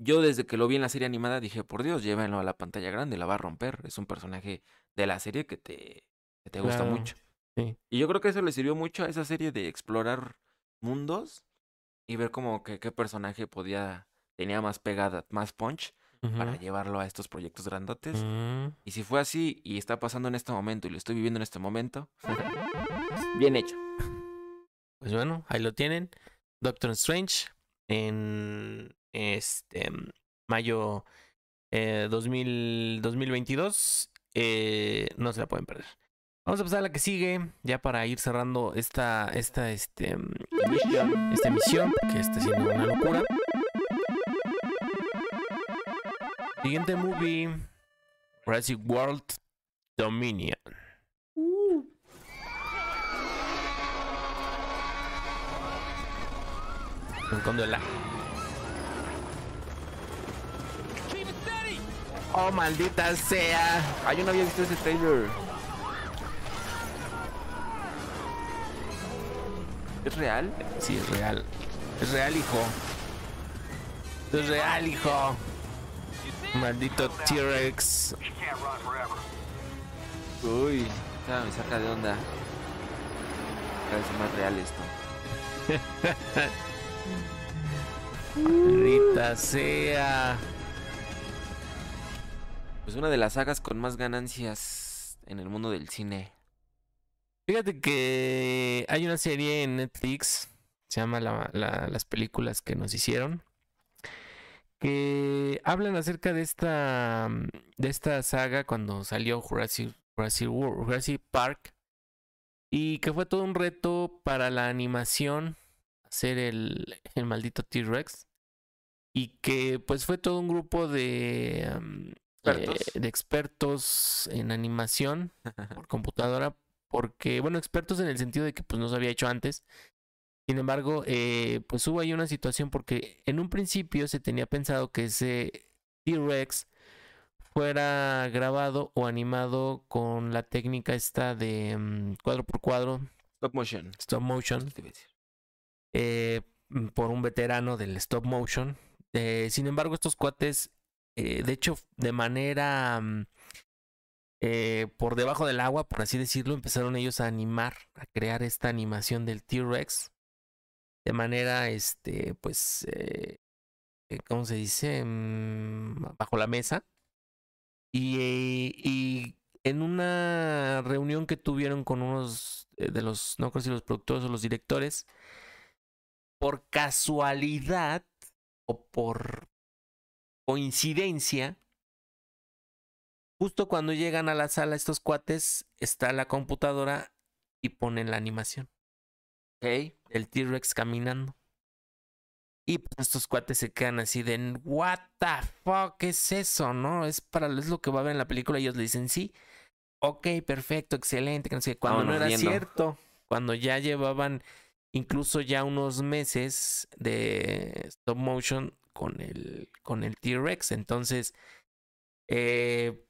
yo desde que lo vi en la serie animada dije, por Dios, llévenlo a la pantalla grande, la va a romper. Es un personaje de la serie que te, que te gusta Claro, mucho. sí. Y yo creo que eso le sirvió mucho a esa serie de explorar mundos y ver como que qué personaje podía, tenía más pegada, más punch para llevarlo a estos proyectos grandotes. Mm. Y si fue así y está pasando en este momento y lo estoy viviendo en este momento, bien hecho. Pues bueno, ahí lo tienen. Doctor Strange en este mayo eh, 2000 2022. Eh, no se la pueden perder. Vamos a pasar a la que sigue, ya para ir cerrando esta, esta, este, esta emisión, que está siendo una locura. Siguiente movie, Jurassic World Dominion. Con la. Oh, maldita sea. Ah, yo no había visto ese trailer. ¿Es real? Sí, es real. Es real, hijo. Es real, hijo. Maldito T-Rex. Uy, me saca de onda. Parece más real esto. Maldita sea. Pues una de las sagas con más ganancias en el mundo del cine. Fíjate que hay una serie en Netflix, se llama la- la- Las películas que nos hicieron, que hablan acerca de esta, mm, de esta saga cuando salió Jurassic, Jurassic Park y que fue todo un reto para la animación hacer el, el maldito T-Rex y que pues fue todo un grupo de, mm, Expertos. eh, de expertos en animación por computadora, porque, bueno, expertos en el sentido de que pues no se había hecho antes. Sin embargo, eh, pues hubo ahí una situación porque en un principio se tenía pensado que ese T-Rex fuera grabado o animado con la técnica esta de mm, cuadro por cuadro, Stop motion. stop motion, eh, mm, por un veterano del stop motion. Eh, sin embargo, estos cuates, eh, de hecho, de manera mm, eh, por debajo del agua, por así decirlo, empezaron ellos a animar, a crear esta animación del T-Rex de manera, este, pues, eh, ¿cómo se dice? Mm, bajo la mesa. Y, y en una reunión que tuvieron con unos de los, no creo si los productores o los directores, por casualidad o por coincidencia, justo cuando llegan a la sala estos cuates, está la computadora y ponen la animación Ok. del T-Rex caminando. Y pues estos cuates se quedan así de, what the fuck, ¿qué es eso? ¿No? Es para es lo que va a ver en la película y ellos le dicen, sí, ok, perfecto, excelente, que no sé qué". Cuando no era viendo. cierto, cuando ya llevaban incluso ya unos meses de stop motion con el, con el T-Rex. Entonces, eh,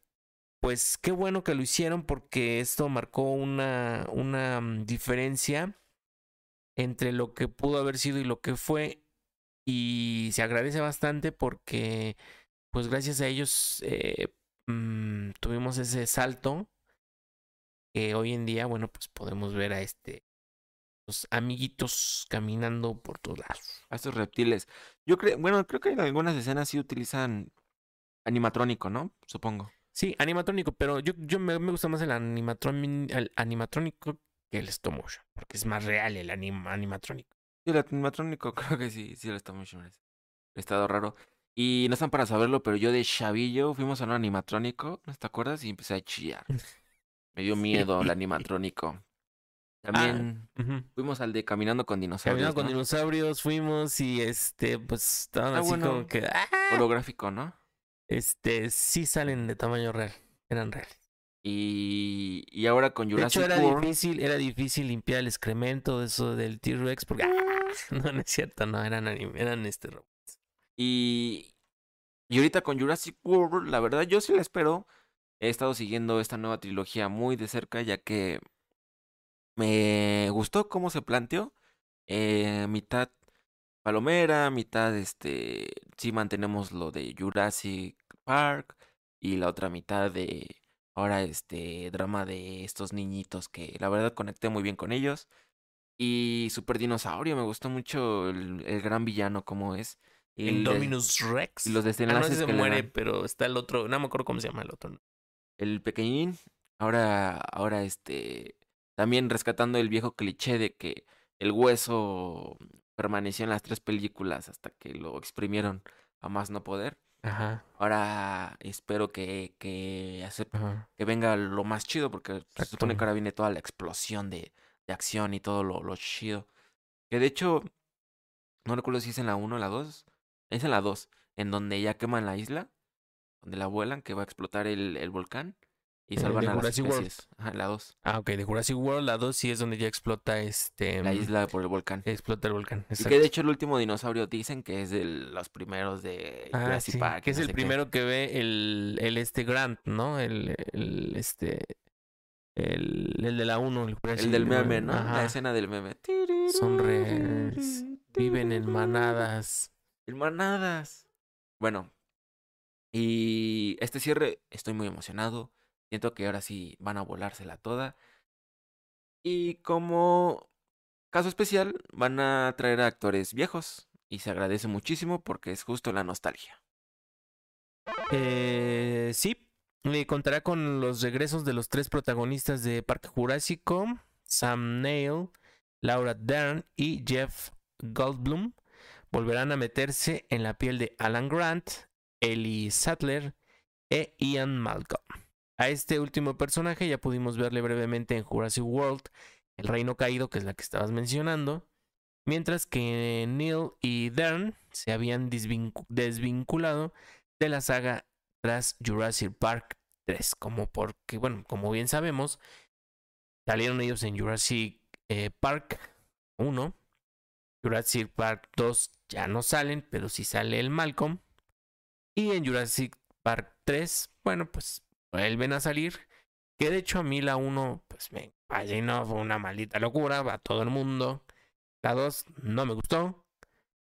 pues qué bueno que lo hicieron porque esto marcó una, una mm, diferencia entre lo que pudo haber sido y lo que fue. Y se agradece bastante porque, pues gracias a ellos eh, mm, tuvimos ese salto que hoy en día, bueno, pues podemos ver a este los amiguitos caminando por todos lados. A estos reptiles. Yo creo, bueno, creo que en algunas escenas sí utilizan animatrónico, ¿no? Supongo. Sí, animatrónico, pero yo, yo me, me gusta más el, animatron- el animatrónico que el stop motion, porque es más real el anim- animatrónico. Sí, el animatrónico creo que sí, sí está mucho más. Estado raro. Y no están para saberlo, pero yo de chavillo fuimos a un animatrónico, ¿no te acuerdas? Y empecé a chillar. Me dio miedo el animatrónico. También Ujú. fuimos al de Caminando con Dinosaurios. Caminando con ¿no? dinosaurios fuimos y este, pues estaban Ah, así bueno. como que, ¡ah! Holográfico, ¿no? este, sí salen de tamaño real, eran reales. Y, y ahora con De Jurassic hecho, era World. difícil, era difícil limpiar el excremento de eso del T-Rex porque, ¡ah! no, no es cierto, no, eran, eran este robots. Y, y ahorita con Jurassic World, la verdad yo sí la espero. He estado siguiendo esta nueva trilogía muy de cerca ya que me gustó cómo se planteó. Eh, mitad palomera, mitad este, sí mantenemos lo de Jurassic Park y la otra mitad de ahora este drama de estos niñitos que la verdad conecté muy bien con ellos. Y Super Dinosaurio, me gustó mucho el, el gran villano como es. Y El le- Dominus Rex. y los Ah, no desenlaces sé si se que muere, pero está el otro, no me acuerdo cómo se llama el otro. el pequeñín, ahora, ahora este, también rescatando el viejo cliché de que el hueso permaneció en las tres películas hasta que lo exprimieron a más no poder. Ajá, Ahora espero que, que, que venga lo más chido porque se supone que ahora viene toda la explosión de, de acción y todo lo, lo chido. Que de hecho, no recuerdo si es en la 1 o la 2. Es en la 2, en donde ya queman la isla, donde la vuelan, que va a explotar el, el volcán y Eh, salvan de a las Jurassic World. Ajá, la 2. Ah, ok, de Jurassic World, la 2 sí es donde ya explota este... La mm, isla por el volcán. Explota el volcán. Y exacto. que de hecho el último dinosaurio dicen que es de los primeros de Ah, Jurassic sí, Park. que y es no el qué. primero que ve el, el este Grant, ¿no? El, el este... El, el de la 1. El, El del meme, ¿no? Ajá. La escena del meme. Son reales. Viven en manadas. En manadas. Bueno. Y este cierre, estoy muy emocionado. Siento que ahora sí van a volársela toda. Y como caso especial, van a traer a actores viejos. Y se agradece muchísimo porque es justo la nostalgia. Eh, sí, eh, contará con los regresos de los tres protagonistas de Parque Jurásico, Sam Neill, Laura Dern y Jeff Goldblum, volverán a meterse en la piel de Alan Grant, Ellie Sattler e Ian Malcolm. A este último personaje ya pudimos verle brevemente en Jurassic World, El Reino Caído, que es la que estabas mencionando, mientras que Neil y Dern se habían desvincu- desvinculado de la saga tras Jurassic Park 3, como porque, bueno, como bien sabemos, salieron ellos en Jurassic eh, Park 1, Jurassic Park 2 ya no salen, pero sí sale el Malcolm, y en Jurassic Park 3, bueno, pues vuelven a salir, que de hecho a mí la 1, pues me no fue una maldita locura, va todo el mundo, la 2 no me gustó,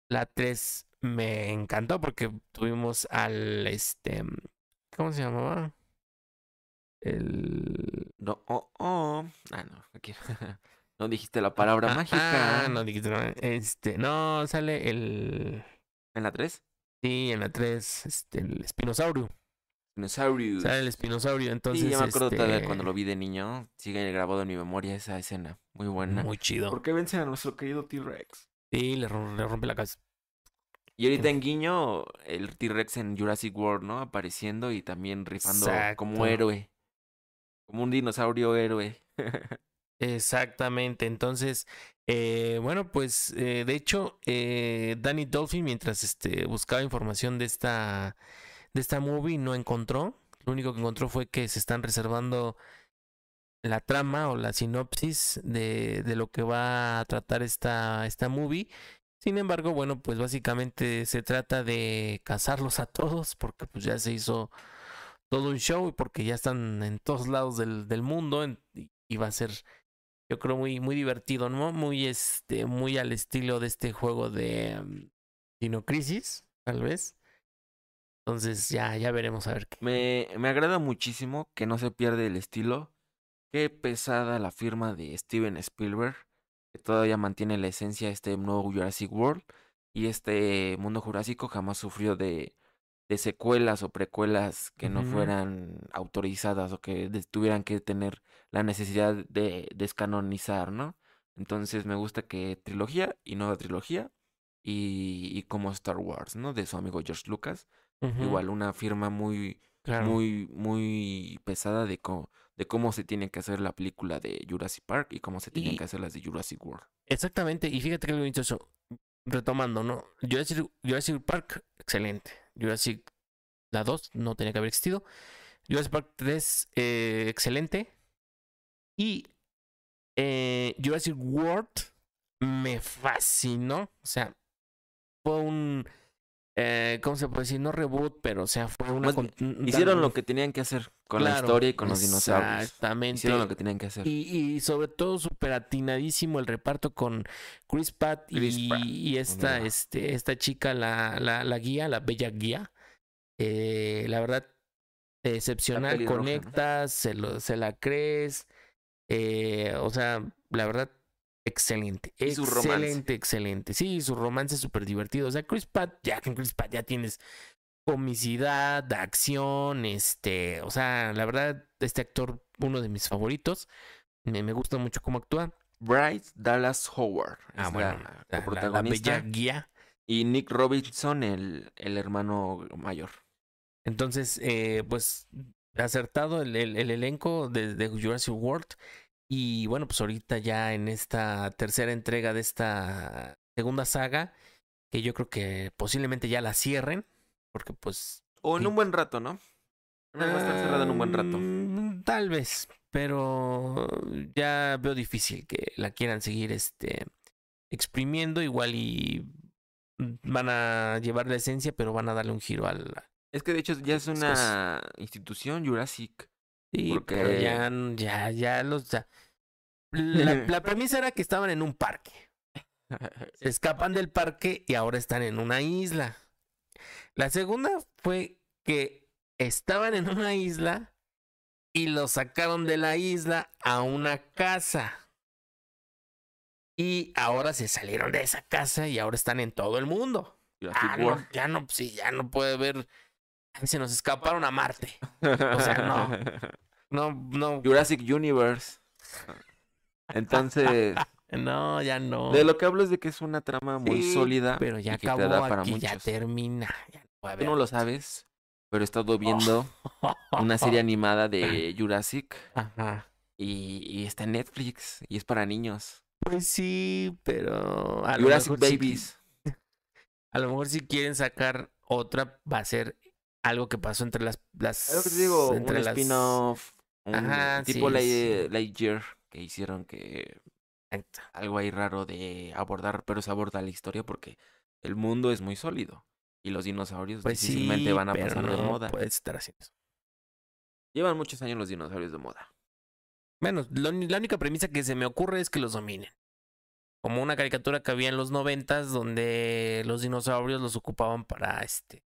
la 3 me encantó porque tuvimos al este ¿cómo se llamaba? El No, oh, oh. Ah, no, quiero. No dijiste la palabra Ah, mágica. ah, no dijiste no, este, no sale el ¿En la 3? sí, en la 3, este el espinosaurio. Dinosaurius. Sale el espinosaurio, entonces sí, ya me acuerdo todavía este, cuando lo vi de niño. Sigue grabado en mi memoria esa escena. Muy buena. muy chido. ¿Por qué vencen a nuestro querido T-Rex? Sí, le, rom- le rompe la cabeza. Y ahorita en guiño, el T-Rex en Jurassic World, ¿no? Apareciendo y también rifando como Exacto. héroe. Como un dinosaurio héroe. Exactamente, entonces, eh, bueno, pues eh, de hecho, eh, Danny Dolphin, mientras este, buscaba información de esta, de esta movie, no encontró. Lo único que encontró fue que se están reservando la trama o la sinopsis de, de lo que va a tratar esta, esta movie. Sin embargo, bueno, pues básicamente se trata de cazarlos a todos, porque pues ya se hizo todo un show y porque ya están en todos lados del, del mundo y, va a ser yo creo muy muy divertido no muy este muy al estilo de este juego de um, Dino Crisis tal vez entonces ya ya veremos a ver qué Me, me agrada muchísimo que no se pierde el estilo. Qué pesada la firma de Steven Spielberg, que todavía mantiene la esencia de este nuevo Jurassic World. Y este mundo jurásico jamás sufrió de, de secuelas o precuelas que no fueran autorizadas o que tuvieran que tener la necesidad de descanonizar, ¿no? Entonces me gusta que trilogía y nueva trilogía. Y, y como Star Wars, ¿no? De su amigo George Lucas. Igual una firma muy, claro. muy, muy pesada de, co- de cómo se tiene que hacer la película de Jurassic Park y cómo se tienen Y- que hacer las de Jurassic World. exactamente y fíjate que algo eso retomando no Jurassic, Jurassic Park excelente. Jurassic la 2 no tenía que haber existido. Jurassic Park 3 eh, excelente. Y eh, Jurassic World me fascinó o sea fue un eh, ¿cómo se puede decir? No reboot, pero o sea, fue una... Más Hicieron lo que tenían que hacer con la historia y con los dinosaurios. Exactamente. Hicieron lo que tenían que hacer. Y, y sobre todo súper atinadísimo el reparto con Chris Pratt y, Chris Pratt, y esta, mira. este, esta chica, la, la, la guía, la bella guía. Eh, la verdad, excepcional, conectas, se, lo, se la crees. eh, o sea, la verdad, excelente. Y su romance. excelente, excelente. Sí, su romance es súper divertido. O sea, Chris Pratt, ya con Chris Pratt ya tienes comicidad, acción, este, o sea, la verdad, este actor, uno de mis favoritos, me, me gusta mucho cómo actúa. Bryce Dallas Howard. Ah, es bueno, la la, la- la coprotagonista. bella guía. Y Nick Robinson, el, el hermano mayor. Entonces, eh, pues, acertado el, el- el elenco de, de Jurassic World. Y bueno, pues ahorita ya en esta tercera entrega de esta segunda saga, que yo creo que posiblemente ya la cierren, porque pues O en Sí. un buen rato, ¿no? Va a estar cerrada en un buen rato. Mm, Tal vez, pero ya veo difícil que la quieran seguir este exprimiendo igual y van a llevar la esencia, pero van a darle un giro al Es que de hecho ya Es una institución Jurassic. Sí, Porque- pero ya ya ya los ya- la, la premisa era que estaban en un parque. Se escapan del parque y ahora están en una isla. La segunda fue que estaban en una isla y los sacaron de la isla a una casa. Y ahora se salieron de esa casa y ahora están en todo el mundo. Ah, no, ya no, sí, ya no puede ver. Se nos escaparon a Marte. O sea, no. No, no. Jurassic Universe. Entonces, No, ya no. De lo que hablo es de que es una trama muy Sí, sólida. Pero ya que te da para aquí ya muchos. termina. Ya no puede Tú no lo sabes, pero he estado viendo una serie animada de Jurassic Ajá. y, y está en Netflix y es para niños. Pues sí, pero a Jurassic Babies. a lo mejor si quieren sacar otra va a ser algo que pasó entre las las lo que te digo, un entre las- spin-off, un Ajá, tipo sí, Light- sí. Lightyear que hicieron que algo ahí raro de abordar, pero se aborda la historia porque el mundo es muy sólido y los dinosaurios Pues sí, difícilmente van a pasar de moda. puedes estar haciendo eso. Llevan muchos años los dinosaurios de moda. Bueno, lo la única premisa que se me ocurre es que los dominen. Como una caricatura que había en los noventas donde los dinosaurios los ocupaban para este.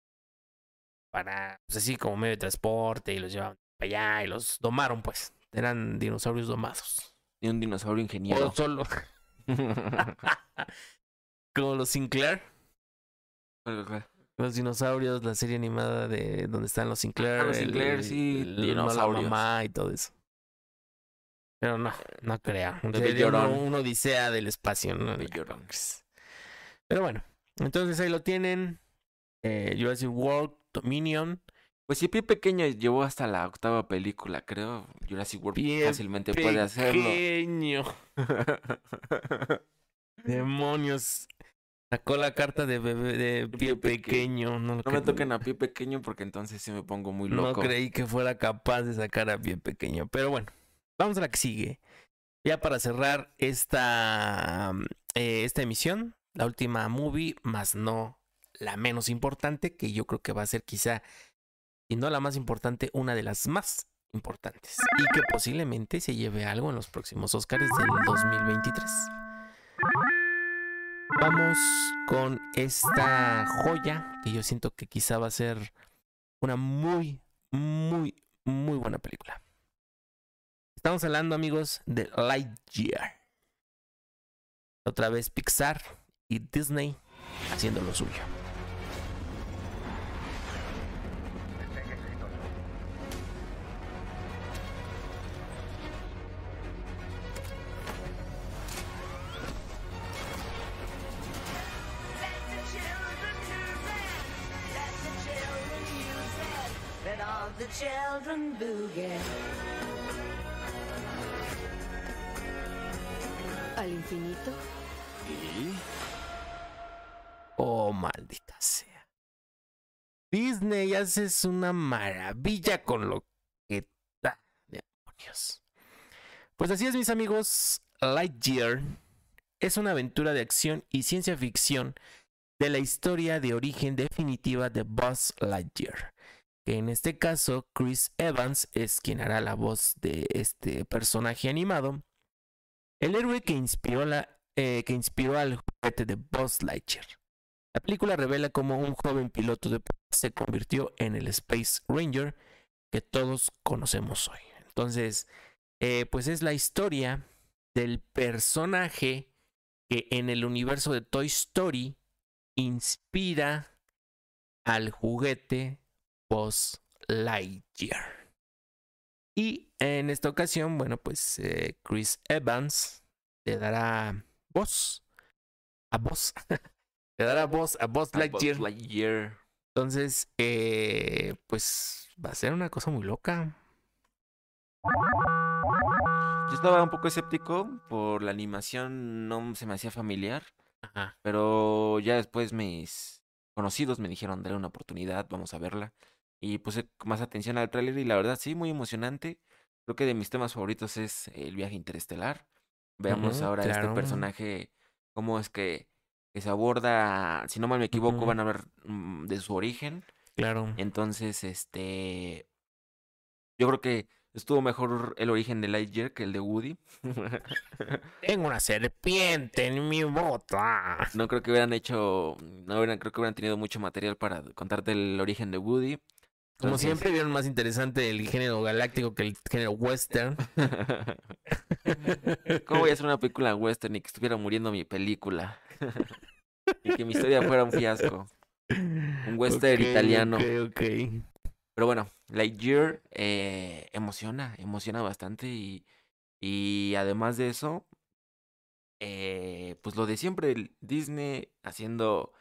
Para, pues así como medio de transporte y los llevaban para allá y los domaron, pues. Eran dinosaurios domados. Y un dinosaurio ingeniero. O solo. como los Sinclair. Los dinosaurios, la serie animada de donde están los Sinclair. Ah, los Sinclair, sí, el- la dinosaurios. mamá y todo eso. Pero no, no Sería uno- odisea del espacio. ¿no? Llorón. Pero bueno, entonces ahí lo tienen. Eh, Jurassic World Dominion. Pues si Pie Pequeño llevó hasta la octava película, creo. Jurassic World Pie fácilmente puede hacerlo. Pequeño. Demonios. Sacó la carta de bebé de pie Pie peque- pequeño. No, No me toquen a Pie Pequeño porque entonces sí me pongo muy No loco. creí que fuera capaz de sacar a pie pequeño. Pero bueno, vamos a la que sigue. Ya para cerrar esta, mm, eh, esta emisión, la última movie, más no la menos importante, que yo creo que va a ser quizá, y no la más importante, una de las más importantes. Y que posiblemente se lleve algo en los próximos Oscars del 2023. Vamos con esta joya que yo siento que quizá va a ser una muy, muy, muy buena película. Estamos hablando, amigos, de Lightyear. Otra vez Pixar y Disney haciendo lo suyo. Disney haces una maravilla con lo que da. Demonios. Pues así es, mis amigos. Lightyear es una aventura de acción y ciencia ficción de la historia de origen definitiva de Buzz Lightyear. Que en este caso, Chris Evans es quien hará la voz de este personaje animado. El héroe que inspiró, la, eh, que inspiró al juguete de Buzz Lightyear. La película revela cómo un joven piloto de se convirtió en el Space Ranger que todos conocemos hoy. Entonces, eh, pues es la historia del personaje que en el universo de Toy Story inspira al juguete Buzz Lightyear. Y en esta ocasión, bueno, pues eh, Chris Evans le dará voz a Buzz. le dará voz a Buzz Lightyear. Lightyear. Entonces, eh, pues va a ser una cosa muy loca. Yo estaba un poco escéptico por la animación, no se me hacía familiar, Ajá. pero ya después mis conocidos me dijeron, dale una oportunidad, vamos a verla. Y puse más atención al tráiler y la verdad sí, muy emocionante. Creo que de mis temas favoritos es el viaje interestelar. Veamos ahora claro. este personaje, cómo es que, que se aborda, si no mal me equivoco, van a ver mm, de su origen. Claro. Entonces, este. Yo creo que estuvo mejor el origen de Lightyear que el de Woody. Tengo una serpiente en mi bota. no creo que hubieran hecho. No hubieran, creo que hubieran tenido mucho material para contarte el origen de Woody. Como Entonces- siempre, vieron más interesante el género galáctico que el género western. ¿Cómo voy a hacer una película western y que estuviera muriendo mi película? y que mi historia fuera un fiasco. Un western italiano. Ok, ok. Pero bueno, Lightyear eh, emociona, emociona bastante y, y además de eso, eh, pues lo de siempre, Disney haciendo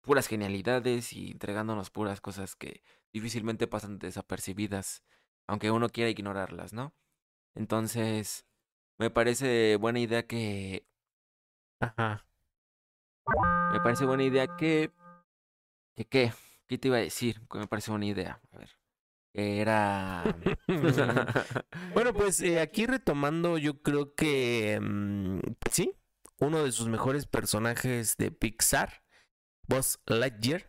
puras genialidades y entregándonos puras cosas que difícilmente pasan desapercibidas, aunque uno quiera ignorarlas, ¿no? Entonces, me parece buena idea que Ajá. Me parece buena idea que. que qué? ¿Qué te iba a decir? Que me parece buena idea. A ver. Que era. Bueno, pues eh, aquí retomando, yo creo que mm, pues sí, uno de sus mejores personajes de Pixar, Buzz Lightyear,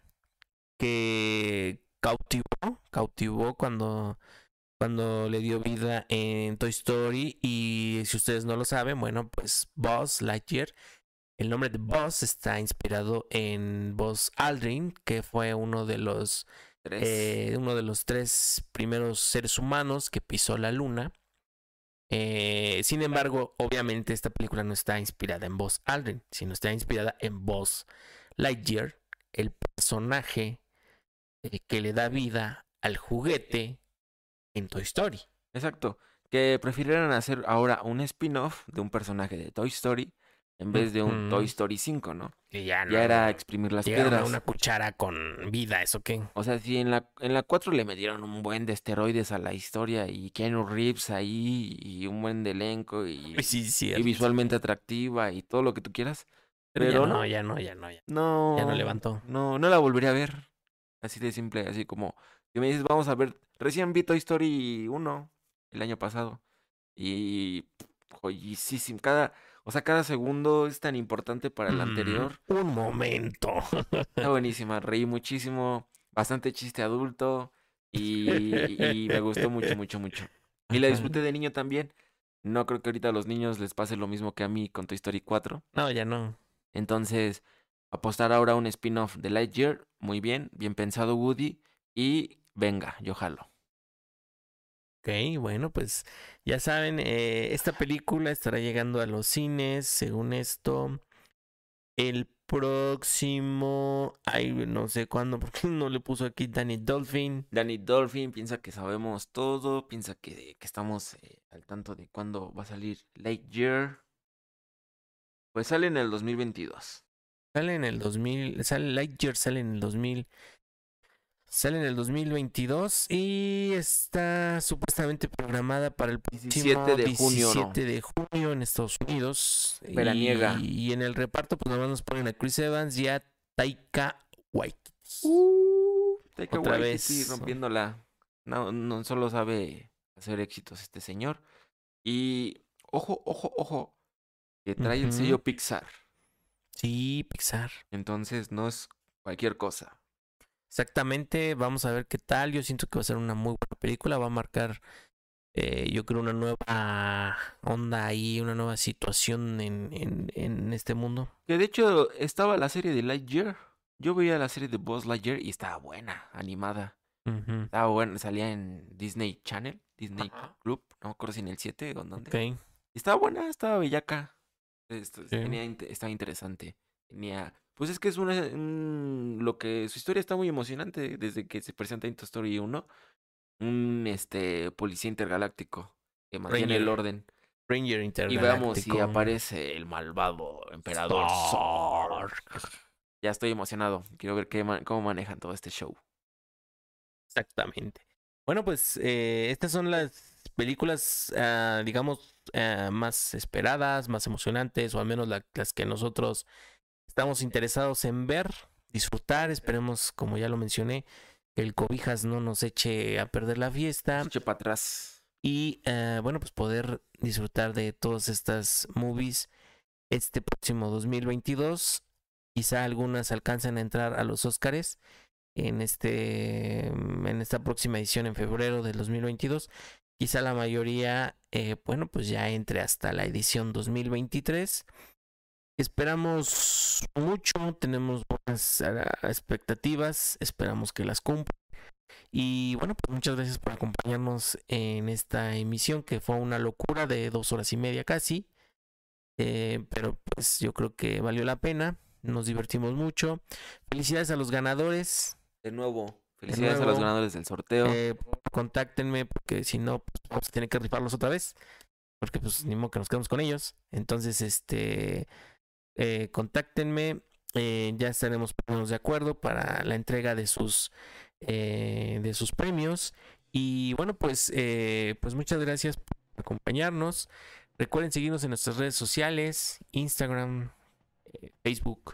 que cautivó, cautivó cuando, cuando le dio vida en Toy Story. Y si ustedes no lo saben, bueno, pues Buzz Lightyear, el nombre de Buzz está inspirado en Buzz Aldrin, que fue uno de los Tres. eh, uno de los tres primeros seres humanos que pisó la luna. Eh, sin embargo, obviamente esta película no está inspirada en Buzz Aldrin, sino está inspirada en Buzz Lightyear, el personaje eh, que le da vida al juguete en Toy Story. Exacto. Que prefirieran hacer ahora un spin-off de un personaje de Toy Story en vez de un Toy. Story 5, ¿no? Y ya no. Ya era exprimir las piedras. una cuchara con vida, ¿eso qué? O sea, si en la, en la 4 le metieron un buen de esteroides a la historia y Keanu Reeves ahí y un buen de elenco y, sí, sí. y visualmente atractiva y todo lo que tú quieras. Pero ya no, no. ya no, ya no, ya, No. ya no levantó. No, no la volvería a ver. Así de simple, así como si me dices, vamos a ver, recién vi Toy Story 1 el año pasado. Y joyísimo, cada, o sea, cada segundo es tan importante para el Mm, anterior. Un momento. Está buenísima, reí muchísimo, bastante chiste adulto y, y me gustó mucho, mucho, mucho. Y la disfruté de niño también. No creo que ahorita a los niños les pase lo mismo que a mí con Toy Story 4. No, ya no. Entonces, apostar ahora a un spin-off de Lightyear, muy bien, bien pensado Woody, y venga, yo jalo. Ok, bueno, pues ya saben, eh, esta película estará llegando a los cines, según esto, el próximo, ay, no sé cuándo, porque no le puso aquí Danny Dolphin. Danny Dolphin piensa que sabemos todo, piensa que, que estamos eh, al tanto de cuándo va a salir Lightyear. Pues sale en el 2022. Sale en el 2000, sale Lightyear sale en el 2000, sale en el 2022 y está supuestamente programada para el próximo 17 de junio, ¿no? 17 de junio en Estados Unidos. Veraniega. Y, y en el reparto, pues nomás nos ponen a Chris Evans y a Taika Waititi. Taika Otra Waititi vez. rompiéndola. No, no solo sabe hacer éxitos este señor. Y ojo, ojo, ojo, que trae el sello Pixar. Sí, Pixar. Entonces no es cualquier cosa. Exactamente, vamos a ver qué tal. Yo siento que va a ser una muy buena película. Va a marcar, eh, yo creo, una nueva onda ahí, una nueva situación en, en, en este mundo. Que de hecho estaba la serie de Lightyear. Yo veía la serie de Buzz Lightyear y estaba buena, animada. Estaba buena, salía en Disney Channel, Disney Ajá. Club, no me acuerdo si en el 7 o en dónde. Ok. Y Estaba buena, estaba bellaca. Esto, Sí. tenía, inte- estaba interesante. Tenía, pues es que es una, un- lo que su historia está muy emocionante desde que se presenta en Toy Story 1. Un este policía intergaláctico que mantiene el orden. Ranger Y veamos si Intergaláctico. aparece el malvado emperador Zorg. Ya estoy emocionado. Quiero ver qué cómo manejan todo este show. Exactamente. Bueno, pues eh, estas son las películas, ah, digamos, ah, más esperadas, más emocionantes, o al menos la- las que nosotros estamos interesados en ver, disfrutar. Esperemos, como ya lo mencioné, que el cobijas no nos eche a perder la fiesta. Eche para atrás. Y eh, bueno, pues poder disfrutar de todas estas movies este próximo 2022. Quizá algunas alcancen a entrar a los Óscares en este en esta próxima edición en febrero del 2022. Quizá la mayoría, eh, bueno, pues ya entre hasta la edición 2023. Esperamos mucho, tenemos buenas ah, expectativas, esperamos que las cumplan. Y bueno, pues muchas gracias por acompañarnos en esta emisión que fue una locura de dos horas y media casi. Eh, pero pues yo creo que valió la pena. Nos divertimos mucho. Felicidades a los ganadores. De nuevo, felicidades a los ganadores del sorteo. Eh, contáctenme porque si no, pues, vamos a tener que rifarlos otra vez. porque pues ni modo que nos quedamos con ellos. Entonces, este, eh, contáctenme, eh, ya estaremos de acuerdo para la entrega de sus, eh, de sus premios. Y bueno, pues, eh, pues muchas gracias por acompañarnos. Recuerden seguirnos en nuestras redes sociales, Instagram, Facebook,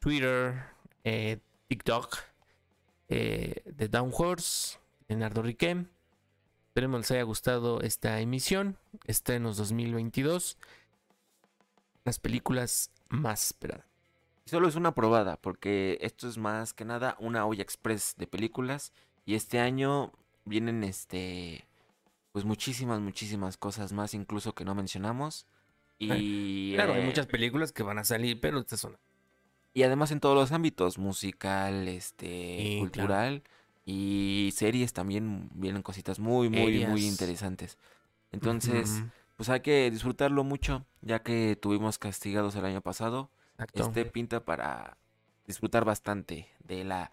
Twitter, TikTok, eh, The Down Horse, Leonardo Riquem. Esperemos les haya gustado esta emisión, estrenos 2022, las películas más esperadas. Solo es una probada, porque esto es más que nada una olla express de películas. Y este año vienen este. Pues muchísimas, muchísimas cosas más, incluso que no mencionamos. Y. Claro, hay eh, muchas películas que van a salir, pero estas son Y además en todos los ámbitos, musical, este, Sí, cultural y series también vienen cositas muy, muy, muy interesantes. Entonces, pues hay que disfrutarlo mucho, ya que tuvimos castigados el año pasado. Este pinta para disfrutar bastante de la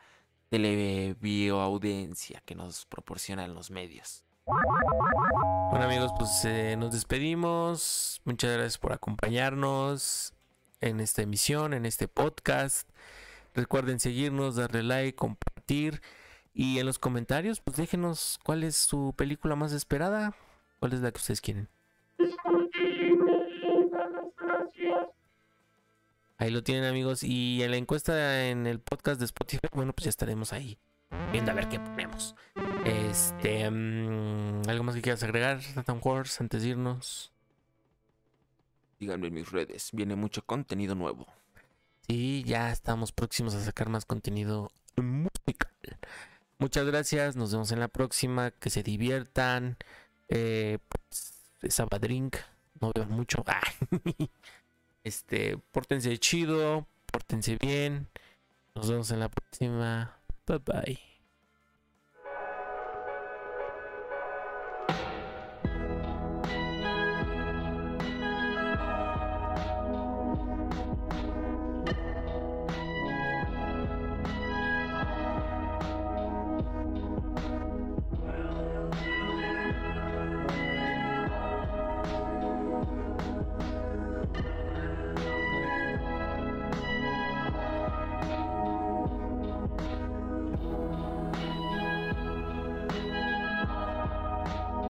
televioaudiencia que nos proporcionan los medios. Bueno amigos, pues eh, nos despedimos. Muchas gracias por acompañarnos en esta emisión, en este podcast. Recuerden seguirnos, darle like, compartir y en los comentarios pues déjenos cuál es su película más esperada, cuál es la que ustedes quieren. Ahí lo tienen amigos y en la encuesta en el podcast de Spotify, bueno pues ya estaremos ahí viendo a ver qué ponemos. Este, mm, algo más que quieras agregar, Nathan Wars, antes de irnos. Díganme en mis redes, viene mucho contenido nuevo. Sí, ya estamos próximos a sacar más contenido musical. Muchas gracias, nos vemos en la próxima, que se diviertan. Eh, pues, Sabadrink, no veo mucho. Ah, Este, pórtense chido, pórtense bien. Nos vemos en la próxima. Bye bye.